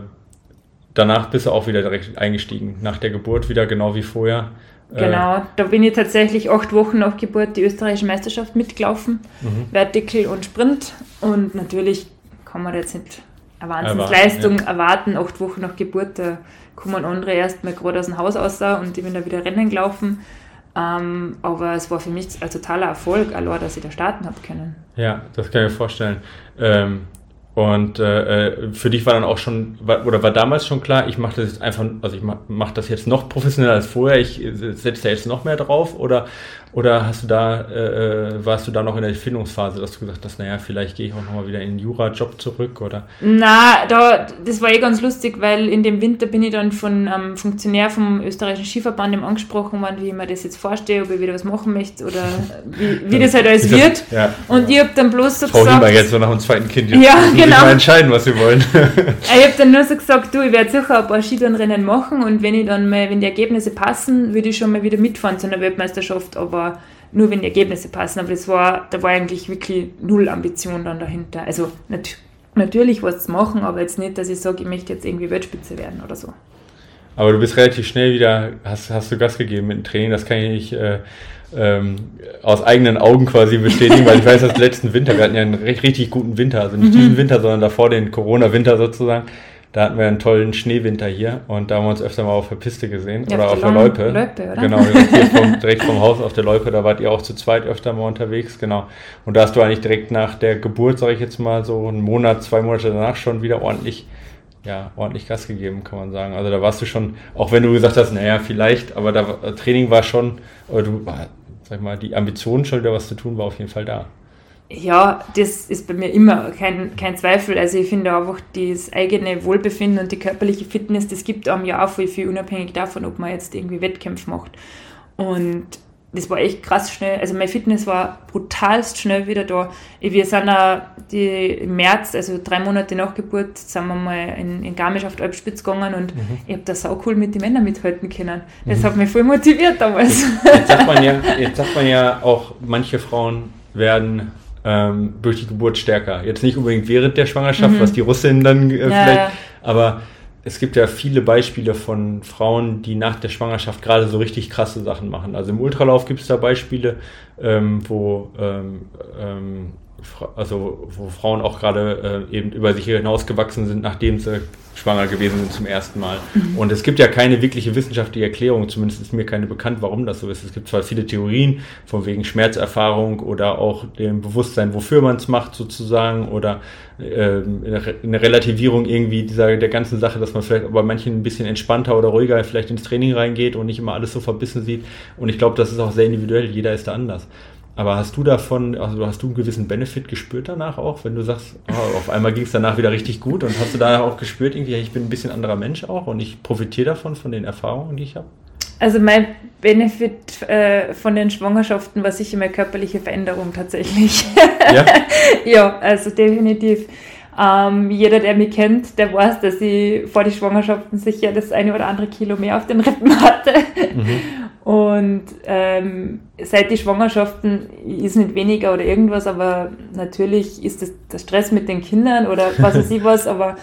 danach bist du auch wieder direkt eingestiegen. Nach der Geburt wieder genau wie vorher. Genau, äh, da bin ich tatsächlich acht Wochen nach Geburt die österreichische Meisterschaft mitgelaufen, mhm. Vertical und Sprint. Und natürlich kann man jetzt nicht eine Wahnsinnsleistung erwarten, ja. erwarten, acht Wochen nach Geburt. Da kommen andere erst mal gerade aus dem Haus raus und ich bin da wieder Rennen gelaufen. Ähm, aber es war für mich ein totaler Erfolg, allein, dass ich da starten habe können. Ja, das kann ich mir vorstellen. Ähm, und äh, äh, für dich war dann auch schon, oder war damals schon klar, ich mache das jetzt einfach, also ich mache mach das jetzt noch professioneller als vorher, ich setze da jetzt noch mehr drauf, oder oder hast du da, äh, äh, warst du da noch in der Findungsphase, dass du gesagt hast, naja, vielleicht gehe ich auch nochmal wieder in den Jura-Job zurück, oder? Na, da, das war eh ganz lustig, weil in dem Winter bin ich dann von einem ähm, Funktionär vom österreichischen Skiverband angesprochen worden, wie ich mir das jetzt vorstelle, ob ich wieder was machen möchte oder wie, wie das halt alles wird. Ja. Und ich habe dann bloß so Frau gesagt... Frau jetzt so nach dem zweiten Kind, jetzt ja, müssen genau. mal entscheiden, was sie wollen. <laughs> ich habe dann nur so gesagt, du, ich werde sicher ein paar Skitourenrennen machen und wenn ich dann mal, wenn die Ergebnisse passen, würde ich schon mal wieder mitfahren zu einer Weltmeisterschaft, aber aber nur wenn die Ergebnisse passen. Aber das war, da war eigentlich wirklich null Ambition dann dahinter. Also nat natürlich was zu machen, aber jetzt nicht, dass ich sage, ich möchte jetzt irgendwie Weltspitze werden oder so. Aber du bist relativ schnell wieder, hast, hast du Gas gegeben mit dem Training, das kann ich nicht äh, ähm, aus eigenen Augen quasi bestätigen, weil ich weiß, dass letzten Winter, wir hatten ja einen richtig guten Winter, also nicht mhm. diesen Winter, sondern davor den Corona-Winter sozusagen. Da hatten wir einen tollen Schneewinter hier und da haben wir uns öfter mal auf der Piste gesehen ja, oder auf, der oder? Genau, direkt vom, <laughs> direkt vom Haus auf der Loipe, da wart ihr auch zu zweit öfter mal unterwegs, genau. Und da hast du eigentlich direkt nach der Geburt, sage ich jetzt mal, so einen Monat, zwei Monate danach schon wieder ordentlich, ja, ordentlich Gas gegeben, kann man sagen. Also da warst du schon, auch wenn du gesagt hast, naja, vielleicht, aber da Training war schon, oder du, sag mal, die Ambition schon wieder was zu tun, war auf jeden Fall da. Ja, das ist bei mir immer kein, kein Zweifel. Also ich finde einfach das eigene Wohlbefinden und die körperliche Fitness, das gibt einem ja auch viel, viel unabhängig davon, ob man jetzt irgendwie Wettkämpfe macht. Und das war echt krass schnell. Also mein Fitness war brutalst schnell wieder da. Wir sind auch die, im März, also drei Monate nach Geburt, sind wir mal in, in Garmisch auf die Alpspitze gegangen und mhm. ich habe da sau cool mit den Männern mithalten können. Das mhm. hat mich voll motiviert damals. Jetzt sagt man ja, jetzt sagt man ja auch, manche Frauen werden ähm, durch die Geburt stärker. Jetzt nicht unbedingt während der Schwangerschaft, mhm. was die Russinnen dann äh, ja, vielleicht, ja. aber es gibt ja viele Beispiele von Frauen, die nach der Schwangerschaft gerade so richtig krasse Sachen machen. Also im Ultralauf gibt es da Beispiele, ähm, wo ähm, ähm, also wo Frauen auch gerade äh, eben über sich hinausgewachsen sind, nachdem sie schwanger gewesen sind zum ersten Mal. Mhm. Und es gibt ja keine wirkliche wissenschaftliche Erklärung, zumindest ist mir keine bekannt, warum das so ist. Es gibt zwar viele Theorien, von wegen Schmerzerfahrung oder auch dem Bewusstsein, wofür man es macht sozusagen, oder äh, eine Relativierung irgendwie dieser der ganzen Sache, dass man vielleicht bei manchen ein bisschen entspannter oder ruhiger vielleicht ins Training reingeht und nicht immer alles so verbissen sieht. Und ich glaube, das ist auch sehr individuell, jeder ist da anders. Aber hast du davon, also hast du einen gewissen Benefit gespürt danach auch, wenn du sagst, oh, auf einmal ging es danach wieder richtig gut und hast du da auch gespürt, irgendwie, ich bin ein bisschen anderer Mensch auch und ich profitiere davon, von den Erfahrungen, die ich habe? Also mein Benefit äh, von den Schwangerschaften war sicher meine körperliche Veränderung tatsächlich. Ja, <laughs> ja also definitiv. Ähm, jeder, der mich kennt, der weiß, dass ich vor den Schwangerschaften sicher das eine oder andere Kilo mehr auf den Rippen hatte. Mhm. <laughs> Und ähm, seit die Schwangerschaften ist nicht weniger oder irgendwas, aber natürlich ist das der Stress mit den Kindern oder was weiß ich <laughs> was, aber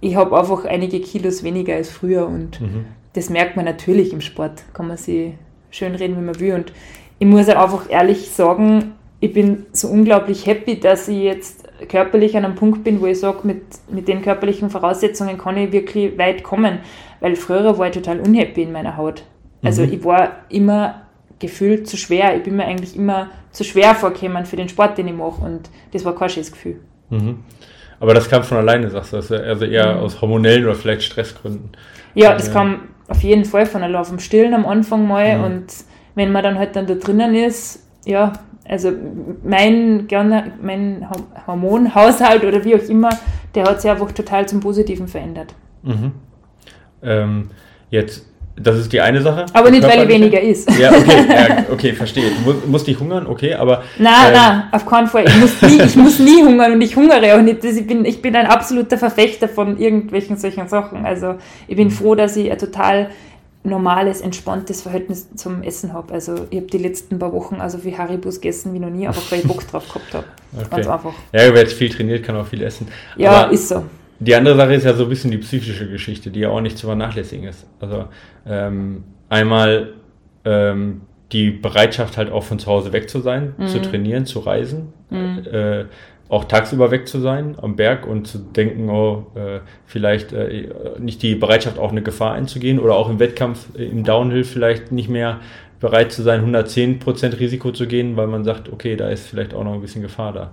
ich habe einfach einige Kilos weniger als früher und mhm. das merkt man natürlich im Sport, kann man sich schön reden, wie man will. Und ich muss auch einfach ehrlich sagen, ich bin so unglaublich happy, dass ich jetzt körperlich an einem Punkt bin, wo ich sage, mit, mit den körperlichen Voraussetzungen kann ich wirklich weit kommen. Weil früher war ich total unhappy in meiner Haut. Also mhm. ich war immer gefühlt zu schwer. Ich bin mir eigentlich immer zu schwer vorgekommen für den Sport, den ich mache. Und das war kein schönes Gefühl. Mhm. Aber das kam von alleine, sagst du? Also, also eher mhm. aus hormonellen oder vielleicht Stressgründen. Ja, das ja. kam auf jeden Fall von allein, vom Stillen am Anfang mal. Mhm. Und wenn man dann halt dann da drinnen ist, ja, also mein, mein Hormonhaushalt oder wie auch immer, der hat sich einfach total zum Positiven verändert. Mhm. Ähm, jetzt das ist die eine Sache. Aber nicht, weil ich weniger ist. Ja, okay, <laughs> ja, okay, verstehe. Du musst, musst nicht hungern, okay, aber. Nein, ähm, nein, auf keinen Fall. Ich muss, nie, ich muss nie hungern und ich hungere auch nicht. Ich bin, ich bin ein absoluter Verfechter von irgendwelchen solchen Sachen. Also ich bin froh, dass ich ein total normales, entspanntes Verhältnis zum Essen habe. Also ich habe die letzten paar Wochen also viel Haribus gegessen wie noch nie, einfach weil ich Bock drauf gehabt habe. <laughs> Okay. Ganz einfach. Ja, wer jetzt viel trainiert, kann auch viel essen. Ja, aber ist so. Die andere Sache ist ja so ein bisschen die psychische Geschichte, die ja auch nicht zu vernachlässigen ist. Also ähm, einmal ähm, die Bereitschaft halt auch von zu Hause weg zu sein, mhm. zu trainieren, zu reisen, mhm. äh, auch tagsüber weg zu sein am Berg und zu denken, oh, äh, vielleicht äh, nicht die Bereitschaft, auch eine Gefahr einzugehen oder auch im Wettkampf, äh, im Downhill vielleicht nicht mehr bereit zu sein, 110% Risiko zu gehen, weil man sagt, okay, da ist vielleicht auch noch ein bisschen Gefahr da.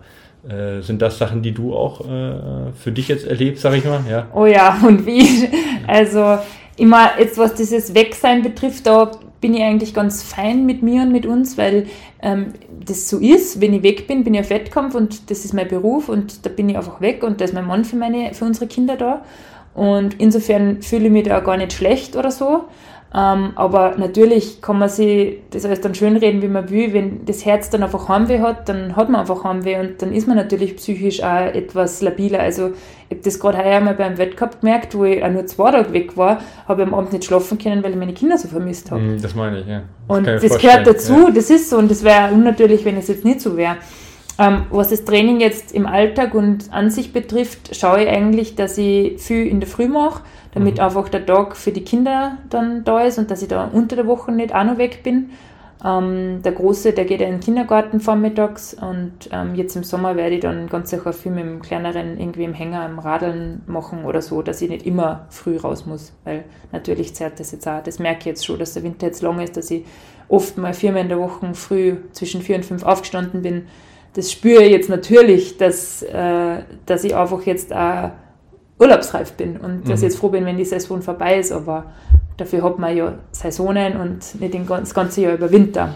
Äh, sind das Sachen, die du auch äh, für dich jetzt erlebst, sag ich mal? Ja. Oh ja, <laughs> und wie? Also immer jetzt, was dieses Wegsein betrifft, da bin ich eigentlich ganz fein mit mir und mit uns, weil ähm, das so ist. Wenn ich weg bin, bin ich auf Wettkampf und das ist mein Beruf und da bin ich einfach weg und da ist mein Mann für, meine, für unsere Kinder da. Und insofern fühle ich mich da gar nicht schlecht oder so. Ähm, aber natürlich kann man sich das alles dann schönreden, wie man will. Wenn das Herz dann einfach Heimweh hat, dann hat man einfach Heimweh und dann ist man natürlich psychisch auch etwas labiler. Also ich habe das gerade heuer mal beim Wettkampf gemerkt, wo ich auch nur zwei Tage weg war, habe ich am Abend nicht schlafen können, weil ich meine Kinder so vermisst habe. Mm, das meine ich, ja. Das und das gehört dazu, ja. das ist so und das wäre unnatürlich, wenn es jetzt nicht so wäre. Ähm, was das Training jetzt im Alltag und an sich betrifft, schaue ich eigentlich, dass ich viel in der Früh mache damit mhm. einfach der Tag für die Kinder dann da ist und dass ich da unter der Woche nicht auch noch weg bin. Ähm, der Große, der geht ja in den Kindergarten vormittags und ähm, jetzt im Sommer werde ich dann ganz sicher viel mit dem Kleineren irgendwie im Hänger, im Radeln machen oder so, dass ich nicht immer früh raus muss, weil natürlich zerrt das jetzt auch. Das merke ich jetzt schon, dass der Winter jetzt lang ist, dass ich oft mal viermal in der Woche früh zwischen vier und fünf aufgestanden bin. Das spüre ich jetzt natürlich, dass, äh, dass ich einfach jetzt auch urlaubsreif bin und dass ich jetzt froh bin, wenn die Saison vorbei ist, aber dafür hat man ja Saisonen und nicht das ganze Jahr über Winter.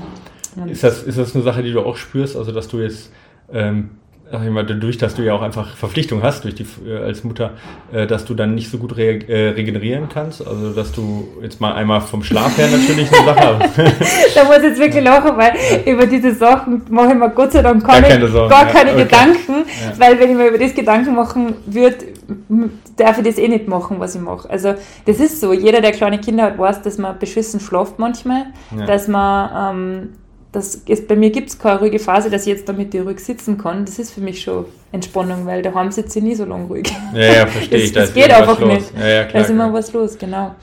ist das, ist das eine Sache, die du auch spürst, also dass du jetzt ähm, mal, dadurch, dass du ja auch einfach Verpflichtung hast durch die äh, als Mutter, äh, dass du dann nicht so gut re äh, regenerieren kannst. Also dass du jetzt mal einmal vom Schlaf her natürlich eine Sache hast. <laughs> <laughs> da muss ich jetzt wirklich lachen, weil ja. über diese Sachen mache ich mir Gott sei Dank gar keine, Sorgen, gar ja. keine okay. Gedanken, ja. weil wenn ich mir über das Gedanken machen würde, darf ich das eh nicht machen, was ich mache. Also das ist so. Jeder, der kleine Kinder hat, weiß, dass man beschissen schlaft manchmal, dass man ähm, das ist, bei mir gibt es keine ruhige Phase, dass ich jetzt damit die ruhig sitzen kann. Das ist für mich schon Entspannung, weil daheim sitze ich nie so lange ruhig. Ja, ja, <laughs> verstehe ich. Das, das geht einfach nicht. Ja, ja, klar, da ist immer was los, genau.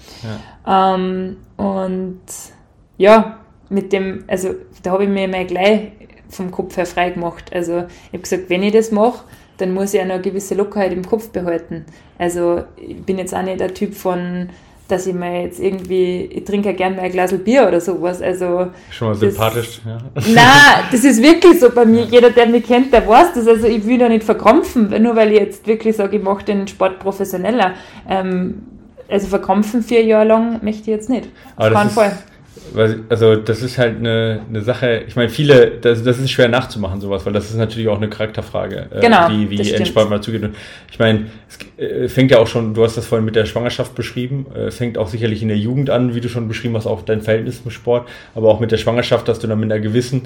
Ja. Ähm, und ja, mit dem, also da habe ich mir mal gleich vom Kopf her frei gemacht. Also ich habe gesagt, wenn ich das mache, dann muss ich ja noch eine gewisse Lockerheit im Kopf behalten. Also ich bin jetzt auch nicht der Typ von dass ich mir jetzt irgendwie, ich trinke ja gerne mal ein Glas Bier oder sowas. Also, Schon mal sympathisch, ja. Nein, <laughs> das ist wirklich so bei mir. Jeder, der mich kennt, der weiß das. Also ich will da nicht verkrampfen, nur weil ich jetzt wirklich sage, ich mache den Sport professioneller. Ähm, also verkrampfen vier Jahre lang möchte ich jetzt nicht. Auf keinen Fall. Also das ist halt eine, eine Sache, ich meine, viele, das, das ist schwer nachzumachen, sowas, weil das ist natürlich auch eine Charakterfrage, genau, äh, wie, wie entspannt man zugeht. Und ich meine, es äh, fängt ja auch schon, du hast das vorhin mit der Schwangerschaft beschrieben, äh, fängt auch sicherlich in der Jugend an, wie du schon beschrieben hast, auch dein Verhältnis zum Sport, aber auch mit der Schwangerschaft, dass du dann mit einer gewissen,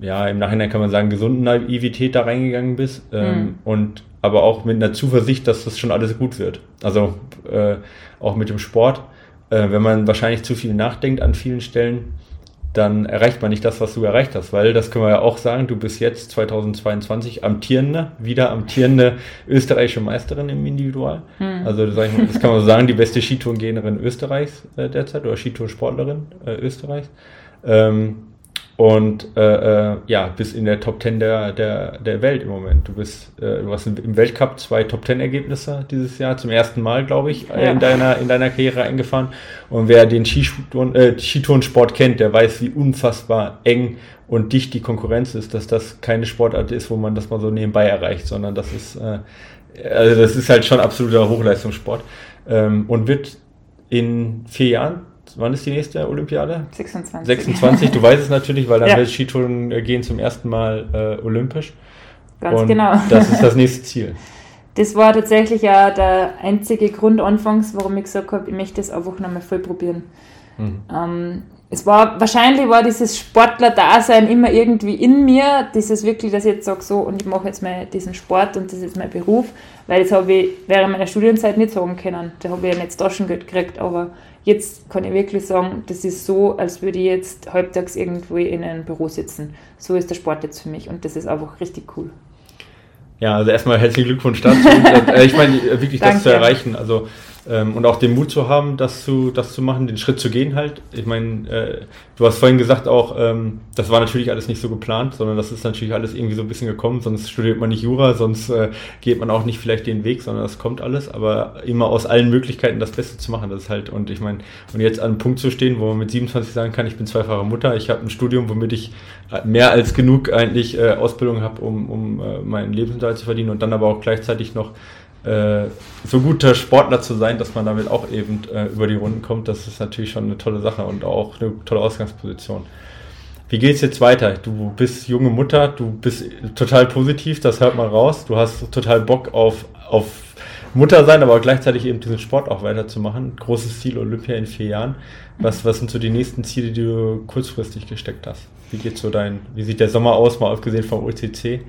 ja, im Nachhinein kann man sagen, gesunden Naivität da reingegangen bist ähm, mhm. und aber auch mit einer Zuversicht, dass das schon alles gut wird. Also äh, auch mit dem Sport äh, wenn man wahrscheinlich zu viel nachdenkt an vielen Stellen, dann erreicht man nicht das, was du erreicht hast, weil das können wir ja auch sagen, du bist jetzt 2022 amtierende, wieder amtierende österreichische Meisterin im Individual. Hm. Also das, mal, das kann man so sagen, die beste Skitourengehnerin Österreichs äh, derzeit oder Skitoursportlerin äh, Österreichs. Ähm, und äh, äh, ja, bist in der Top 10 der, der, der Welt im Moment. Du bist, äh, du hast im Weltcup zwei Top 10 Ergebnisse dieses Jahr, zum ersten Mal, glaube ich, ja. in, deiner, in deiner Karriere eingefahren. Und wer den Skitouren, äh, Skitourensport kennt, der weiß, wie unfassbar eng und dicht die Konkurrenz ist, dass das keine Sportart ist, wo man das mal so nebenbei erreicht, sondern das ist, äh, also das ist halt schon absoluter Hochleistungssport. Ähm, und wird in vier Jahren wann ist die nächste Olympiade? 26. 26, du weißt es natürlich, weil dann ja. wird Skitouren gehen zum ersten Mal äh, olympisch. Ganz und genau. <laughs> Das ist das nächste Ziel. Das war tatsächlich ja der einzige Grund anfangs, warum ich gesagt habe, ich möchte das einfach nochmal voll probieren. Mhm. Ähm, es war, wahrscheinlich war dieses Sportler-Dasein immer irgendwie in mir, dieses wirklich, dass ich jetzt sage, so, und ich mache jetzt mal diesen Sport und das ist jetzt mein Beruf, weil das habe ich während meiner Studienzeit nicht sagen können. Da habe ich ja nicht das Taschengeld gekriegt, aber jetzt kann ich wirklich sagen, das ist so, als würde ich jetzt halbtags irgendwo in einem Büro sitzen. So ist der Sport jetzt für mich und das ist einfach richtig cool. Ja, also erstmal herzlichen Glückwunsch dazu. <laughs> ich meine, wirklich das zu erreichen. Also ähm, und auch den Mut zu haben, das zu, das zu machen, den Schritt zu gehen halt. Ich meine, äh, du hast vorhin gesagt auch, ähm, das war natürlich alles nicht so geplant, sondern das ist natürlich alles irgendwie so ein bisschen gekommen, sonst studiert man nicht Jura, sonst äh, geht man auch nicht vielleicht den Weg, sondern das kommt alles, aber immer aus allen Möglichkeiten das Beste zu machen, das ist halt, und ich meine, und jetzt an einem Punkt zu stehen, wo man mit 27 sagen kann, ich bin zweifache Mutter, ich habe ein Studium, womit ich mehr als genug eigentlich äh, Ausbildung habe, um, um äh, meinen Lebensunterhalt zu verdienen und dann aber auch gleichzeitig noch äh, so guter Sportler zu sein, dass man damit auch eben äh, über die Runden kommt, das ist natürlich schon eine tolle Sache und auch eine tolle Ausgangsposition. Wie geht's jetzt weiter? Du bist junge Mutter, du bist total positiv, das hört man raus. Du hast total Bock auf, auf Mutter sein, aber gleichzeitig eben diesen Sport auch weiterzumachen. Großes Ziel Olympia in vier Jahren. Was, was sind so die nächsten Ziele, die du kurzfristig gesteckt hast? Wie geht so dein, wie sieht der Sommer aus, mal abgesehen vom OCC?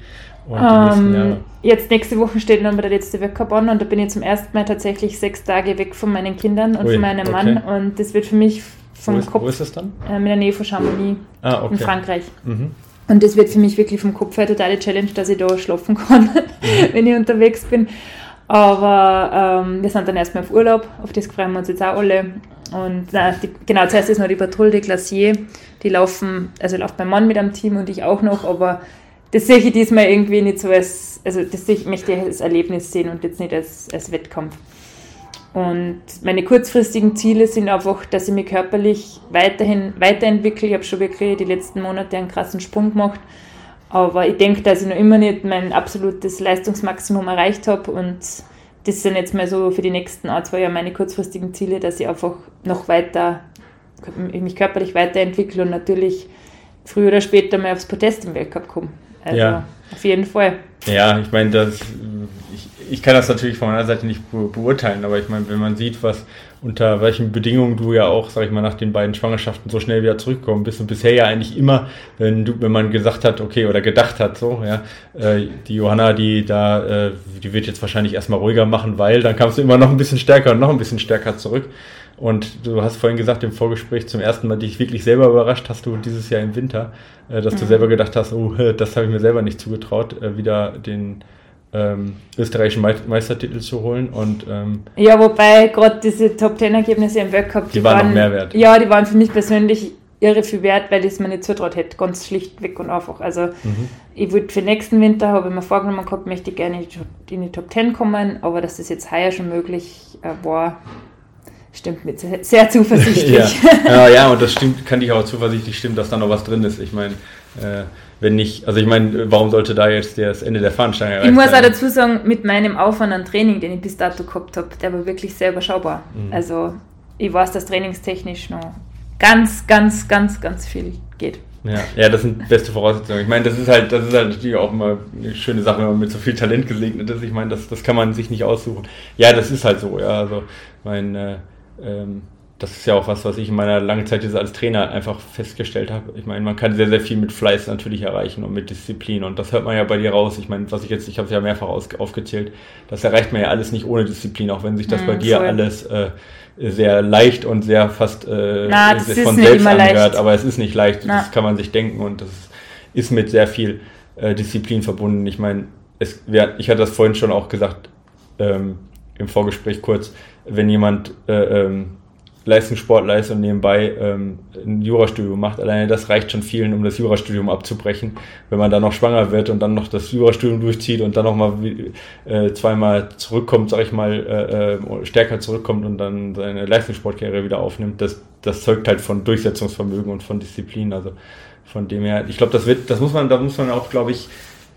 Ähm, jetzt nächste Woche steht dann der letzte Wettkampf an und da bin ich zum ersten Mal tatsächlich sechs Tage weg von meinen Kindern und Ui, von meinem okay. Mann und das wird für mich vom wo ist, Kopf. Wo ist das dann? Äh, in der Nähe von Chamonix ah, okay. in Frankreich. Mhm. Und das wird für mich wirklich vom Kopf her totale Challenge, dass ich da schlafen <laughs> kann, mhm. wenn ich unterwegs bin. Aber ähm, wir sind dann erstmal auf Urlaub, auf das freuen wir uns jetzt auch alle. Und na, die, genau, zuerst ist noch die Patrouille de Glacier. Die laufen, also läuft mein Mann mit am Team und ich auch noch, aber das sehe ich diesmal irgendwie nicht so als, also das sehe ich, möchte ich als Erlebnis sehen und jetzt nicht als, als Wettkampf. Und meine kurzfristigen Ziele sind einfach, dass ich mich körperlich weiterhin weiterentwickle. Ich habe schon wirklich die letzten Monate einen krassen Sprung gemacht. Aber ich denke, dass ich noch immer nicht mein absolutes Leistungsmaximum erreicht habe. Und das sind jetzt mal so für die nächsten ein, zwei Jahre meine kurzfristigen Ziele, dass ich einfach noch weiter, mich körperlich weiterentwickle und natürlich früher oder später mal aufs Podest im Weltcup komme. Also ja. Auf jeden Fall. Ja, ich meine, das, ich, ich kann das natürlich von meiner Seite nicht beurteilen, aber ich meine, wenn man sieht, was unter welchen Bedingungen du ja auch, sag ich mal, nach den beiden Schwangerschaften so schnell wieder zurückgekommen bist und bisher ja eigentlich immer, wenn du, wenn man gesagt hat, okay, oder gedacht hat, so, ja, äh, die Johanna, die da, äh, die wird jetzt wahrscheinlich erstmal ruhiger machen, weil dann kamst du immer noch ein bisschen stärker und noch ein bisschen stärker zurück. Und du hast vorhin gesagt im Vorgespräch zum ersten Mal dich wirklich selber überrascht hast du dieses Jahr im Winter, äh, dass mhm. du selber gedacht hast, oh, <laughs> das habe ich mir selber nicht zugetraut, äh, wieder den ähm, österreichischen Meistertitel zu holen. Und, ähm, ja, wobei gerade diese Top Ten Ergebnisse im Weltcup, die, die waren, waren noch mehr wert. Ja, die waren für mich persönlich irre viel wert, weil ich es mir nicht zutraut hätte, ganz schlichtweg und einfach. Also mhm. ich würde für nächsten Winter, habe ich mir vorgenommen gehabt, möchte ich gerne in die Top Ten kommen, aber dass das jetzt heuer schon möglich äh, war, stimmt mir sehr zuversichtlich. <laughs> ja. ja. und das stimmt, kann ich auch zuversichtlich stimmen, dass da noch was drin ist. Ich meine, äh, wenn nicht, also ich meine, warum sollte da jetzt das Ende der Fahnenstange erreicht Ich muss auch dazu sagen, mit meinem Aufwand an Training, den ich bis dato gehabt habe, der war wirklich sehr überschaubar. Mhm. Also ich weiß, dass trainingstechnisch noch ganz, ganz, ganz, ganz viel geht. Ja, ja, das sind beste Voraussetzungen. Ich meine, das ist halt, das ist halt natürlich auch immer eine schöne Sache, wenn man mit so viel Talent gesegnet ist. Ich meine, das, das kann man sich nicht aussuchen. Ja, das ist halt so, ja. Also mein äh, das ist ja auch was, was ich in meiner langen Zeit jetzt als Trainer einfach festgestellt habe. Ich meine, man kann sehr, sehr viel mit Fleiß natürlich erreichen und mit Disziplin. Und das hört man ja bei dir raus. Ich meine, was ich jetzt, ich habe es ja mehrfach aufgezählt, das erreicht man ja alles nicht ohne Disziplin, auch wenn sich das mhm, bei dir voll. alles äh, sehr leicht und sehr fast äh, Na, von selbst anhört. Leicht. Aber es ist nicht leicht, Na. das kann man sich denken und das ist mit sehr viel äh, Disziplin verbunden. Ich meine, es, ich hatte das vorhin schon auch gesagt, ähm, im Vorgespräch kurz, wenn jemand äh, ähm, Leistungssportler ist und nebenbei ähm, ein Jurastudium macht. Alleine das reicht schon vielen, um das Jurastudium abzubrechen. Wenn man dann noch schwanger wird und dann noch das Jurastudium durchzieht und dann noch mal äh, zweimal zurückkommt, sag ich mal, äh, äh, stärker zurückkommt und dann seine Leistungssportkarriere wieder aufnimmt, das, das zeugt halt von Durchsetzungsvermögen und von Disziplin. Also von dem her, ich glaube, das wird, das muss man, da muss man auch, glaube ich,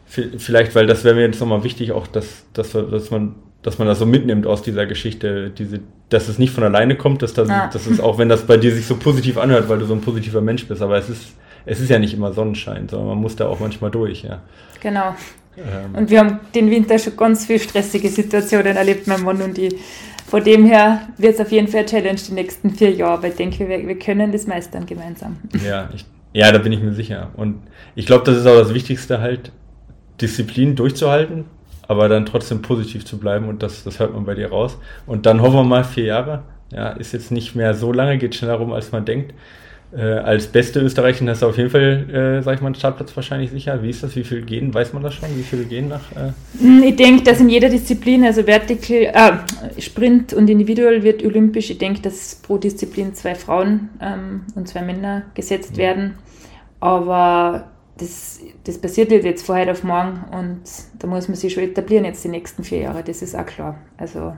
vielleicht, weil das wäre mir jetzt nochmal wichtig, auch dass, dass, dass man dass man das so mitnimmt aus dieser Geschichte, diese, dass es nicht von alleine kommt, dass das, ja. das ist auch, wenn das bei dir sich so positiv anhört, weil du so ein positiver Mensch bist, aber es ist, es ist ja nicht immer Sonnenschein, sondern man muss da auch manchmal durch, ja. Genau. Ähm. Und wir haben den Winter schon ganz viel stressige Situationen erlebt, mein Mann und ich. Von dem her wird es auf jeden Fall eine Challenge die nächsten vier Jahre, aber ich denke, wir, wir können das meistern gemeinsam. Ja, ich, ja, da bin ich mir sicher. Und ich glaube, das ist auch das Wichtigste halt, Disziplin durchzuhalten, aber dann trotzdem positiv zu bleiben und das, das hört man bei dir raus. Und dann hoffen wir mal vier Jahre. Ja, ist jetzt nicht mehr so lange, geht schneller rum, als man denkt. Äh, als beste Österreicherin hast du auf jeden Fall, äh, sag ich mal, einen Startplatz wahrscheinlich sicher. Wie ist das? Wie viele gehen? Weiß man das schon? Wie viele gehen nach? Äh? Hm, ich denke, dass in jeder Disziplin, also Vertical, äh, Sprint und Individual wird olympisch. Ich denke, dass pro Disziplin zwei Frauen ähm, und zwei Männer gesetzt mhm. werden. Aber das, das passiert nicht jetzt von heute auf morgen und da muss man sich schon etablieren jetzt die nächsten vier Jahre, das ist auch klar. Also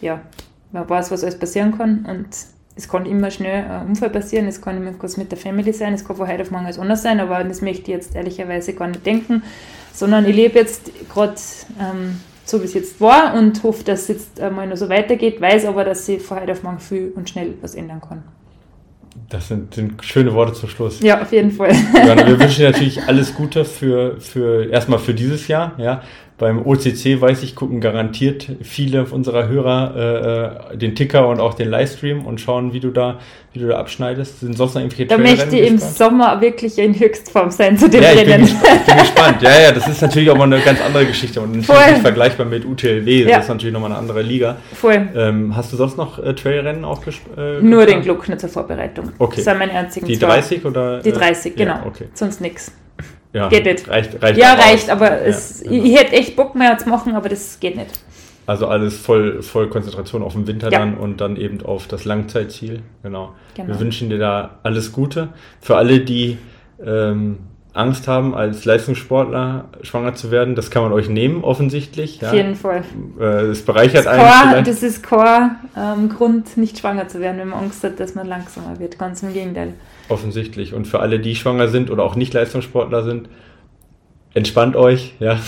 ja, man weiß, was alles passieren kann und es kann immer schnell ein Unfall passieren, es kann immer was mit der Family sein, es kann von heute auf morgen alles anders sein, aber das möchte ich jetzt ehrlicherweise gar nicht denken, sondern ich lebe jetzt gerade ähm, so, wie es jetzt war und hoffe, dass es jetzt einmal noch so weitergeht, weiß aber, dass ich von heute auf morgen viel und schnell was ändern kann. Das sind, sind, schöne Worte zum Schluss. Ja, auf jeden Fall. Wir <laughs> wünschen dir natürlich alles Gute für, für erstmal für dieses Jahr, ja, beim OCC, weiß ich, gucken garantiert viele unserer Hörer äh, den Ticker und auch den Livestream und schauen, wie du da, wie du da abschneidest. Sind sonst noch irgendwelche Da möchte ich im Sommer wirklich in Höchstform sein zu dem ja, ich Bin ich bin gespannt. Ja, ja, das ist natürlich auch mal eine ganz andere Geschichte und nicht vergleichbar mit UTLW. Das ja. ist natürlich nochmal eine andere Liga. Voll. Ähm, hast du sonst noch äh, Trailrennen auch äh, Nur den Gluckner zur Vorbereitung. Okay. Das sind meine einzigen Die 30 oder? Die 30, genau. Ja, okay. Sonst nichts. Ja, geht nicht. Reicht, reicht ja, reicht, aber ja, es, genau. ich hätte echt Bock mehr zu machen, aber das geht nicht. Also alles voll, voll Konzentration auf den Winter ja. dann und dann eben auf das Langzeitziel. Genau. genau. Wir wünschen dir da alles Gute. Für alle, die ähm, Angst haben, als Leistungssportler schwanger zu werden, das kann man euch nehmen, offensichtlich. Ja. Auf jeden Fall. Äh, es bereichert das einen. Core, das ist Core-Grund, ähm, nicht schwanger zu werden, wenn man Angst hat, dass man langsamer wird. Ganz im Gegenteil. Offensichtlich. Und für alle, die schwanger sind oder auch nicht Leistungssportler sind, entspannt euch, ja.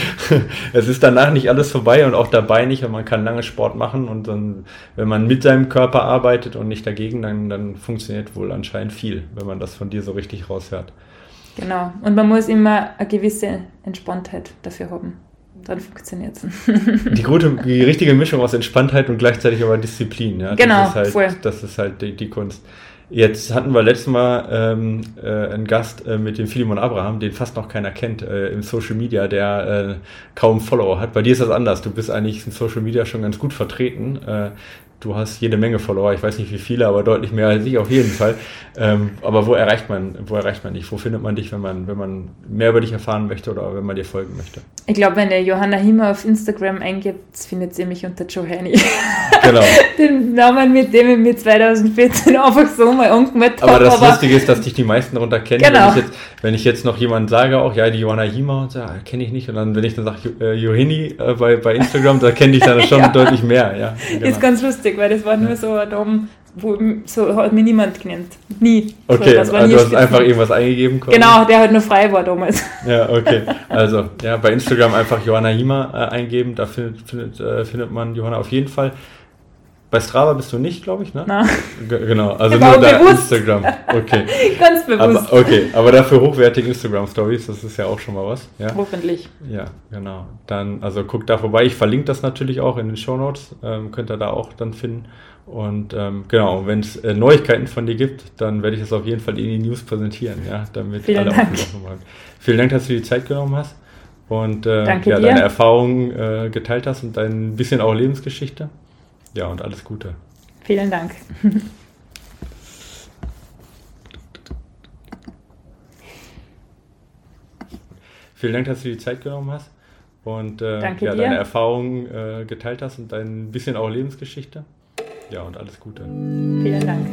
<laughs> es ist danach nicht alles vorbei und auch dabei nicht und man kann lange Sport machen und dann, wenn man mit seinem Körper arbeitet und nicht dagegen, dann, dann funktioniert wohl anscheinend viel, wenn man das von dir so richtig raushört. Genau. Und man muss immer eine gewisse Entspanntheit dafür haben. Dann funktioniert es. <laughs> Die, gute, die richtige Mischung aus Entspanntheit und gleichzeitig aber Disziplin. Ja? Genau, das ist halt, voll. Das ist halt die, die Kunst. Jetzt hatten wir letztes Mal ähm, äh, einen Gast äh, mit dem Philemon Abraham, den fast noch keiner kennt äh, im Social Media, der äh, kaum Follower hat. Bei dir ist das anders. Du bist eigentlich in Social Media schon ganz gut vertreten. Du hast jede Menge Follower, ich weiß nicht wie viele, aber deutlich mehr als ich auf jeden Fall. Ähm, aber wo erreicht man, wo erreicht man dich? Wo findet man dich, wenn man, wenn man mehr über dich erfahren möchte oder wenn man dir folgen möchte? Ich glaube, wenn ihr Johanna Himmer auf Instagram eingibt, findet ihr mich unter Joe Henny. <laughs> Genau. Den Namen, mit dem ich mir 2014 <laughs> einfach so mal Aber habe. das Lustige ist, dass dich die meisten darunter kennen. Genau. Wenn, ich jetzt, wenn ich jetzt noch jemand sage, auch ja, die Johanna Hima und so, ah, kenne ich nicht. Und dann, wenn ich dann sage, äh, Johini äh, bei, bei Instagram, da kenne ich dann <laughs> schon Ja. deutlich mehr. Ja, genau. Ist ganz lustig, weil das war nur so ein Dom, wo so hat mir niemand genannt. Nie. Okay, so, das war also nie du hast einfach irgendwas eingegeben. quasi? Genau, der halt nur frei war damals. Ja, okay. <laughs> Also, ja, bei Instagram einfach Johanna Hima äh, eingeben, da findet, findet, äh, findet man Johanna auf jeden Fall. Bei Strava bist du nicht, glaube ich, ne? Na, genau, also nur da bewusst. Instagram. Okay. <laughs> ganz bewusst. Aber, okay, aber dafür hochwertige Instagram-Stories, das ist ja auch schon mal was. Ja? Hoffentlich. Ja, genau. Dann, also guckt da vorbei. Ich verlinke das natürlich auch in den Show Notes. Ähm, könnt ihr da auch dann finden. Und ähm, genau, wenn es äh, Neuigkeiten von dir gibt, dann werde ich das auf jeden Fall in die News präsentieren, ja, damit Vielen alle Dank. bleiben. Vielen Dank, dass du die Zeit genommen hast und äh, ja, deine Erfahrungen äh, geteilt hast und dein bisschen auch Lebensgeschichte. Ja, und alles Gute. Vielen Dank. <laughs> Vielen Dank, dass du die Zeit genommen hast und äh, ja, dir. deine Erfahrungen äh, geteilt hast und dein bisschen auch Lebensgeschichte. Ja, und alles Gute. Vielen Dank.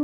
<laughs>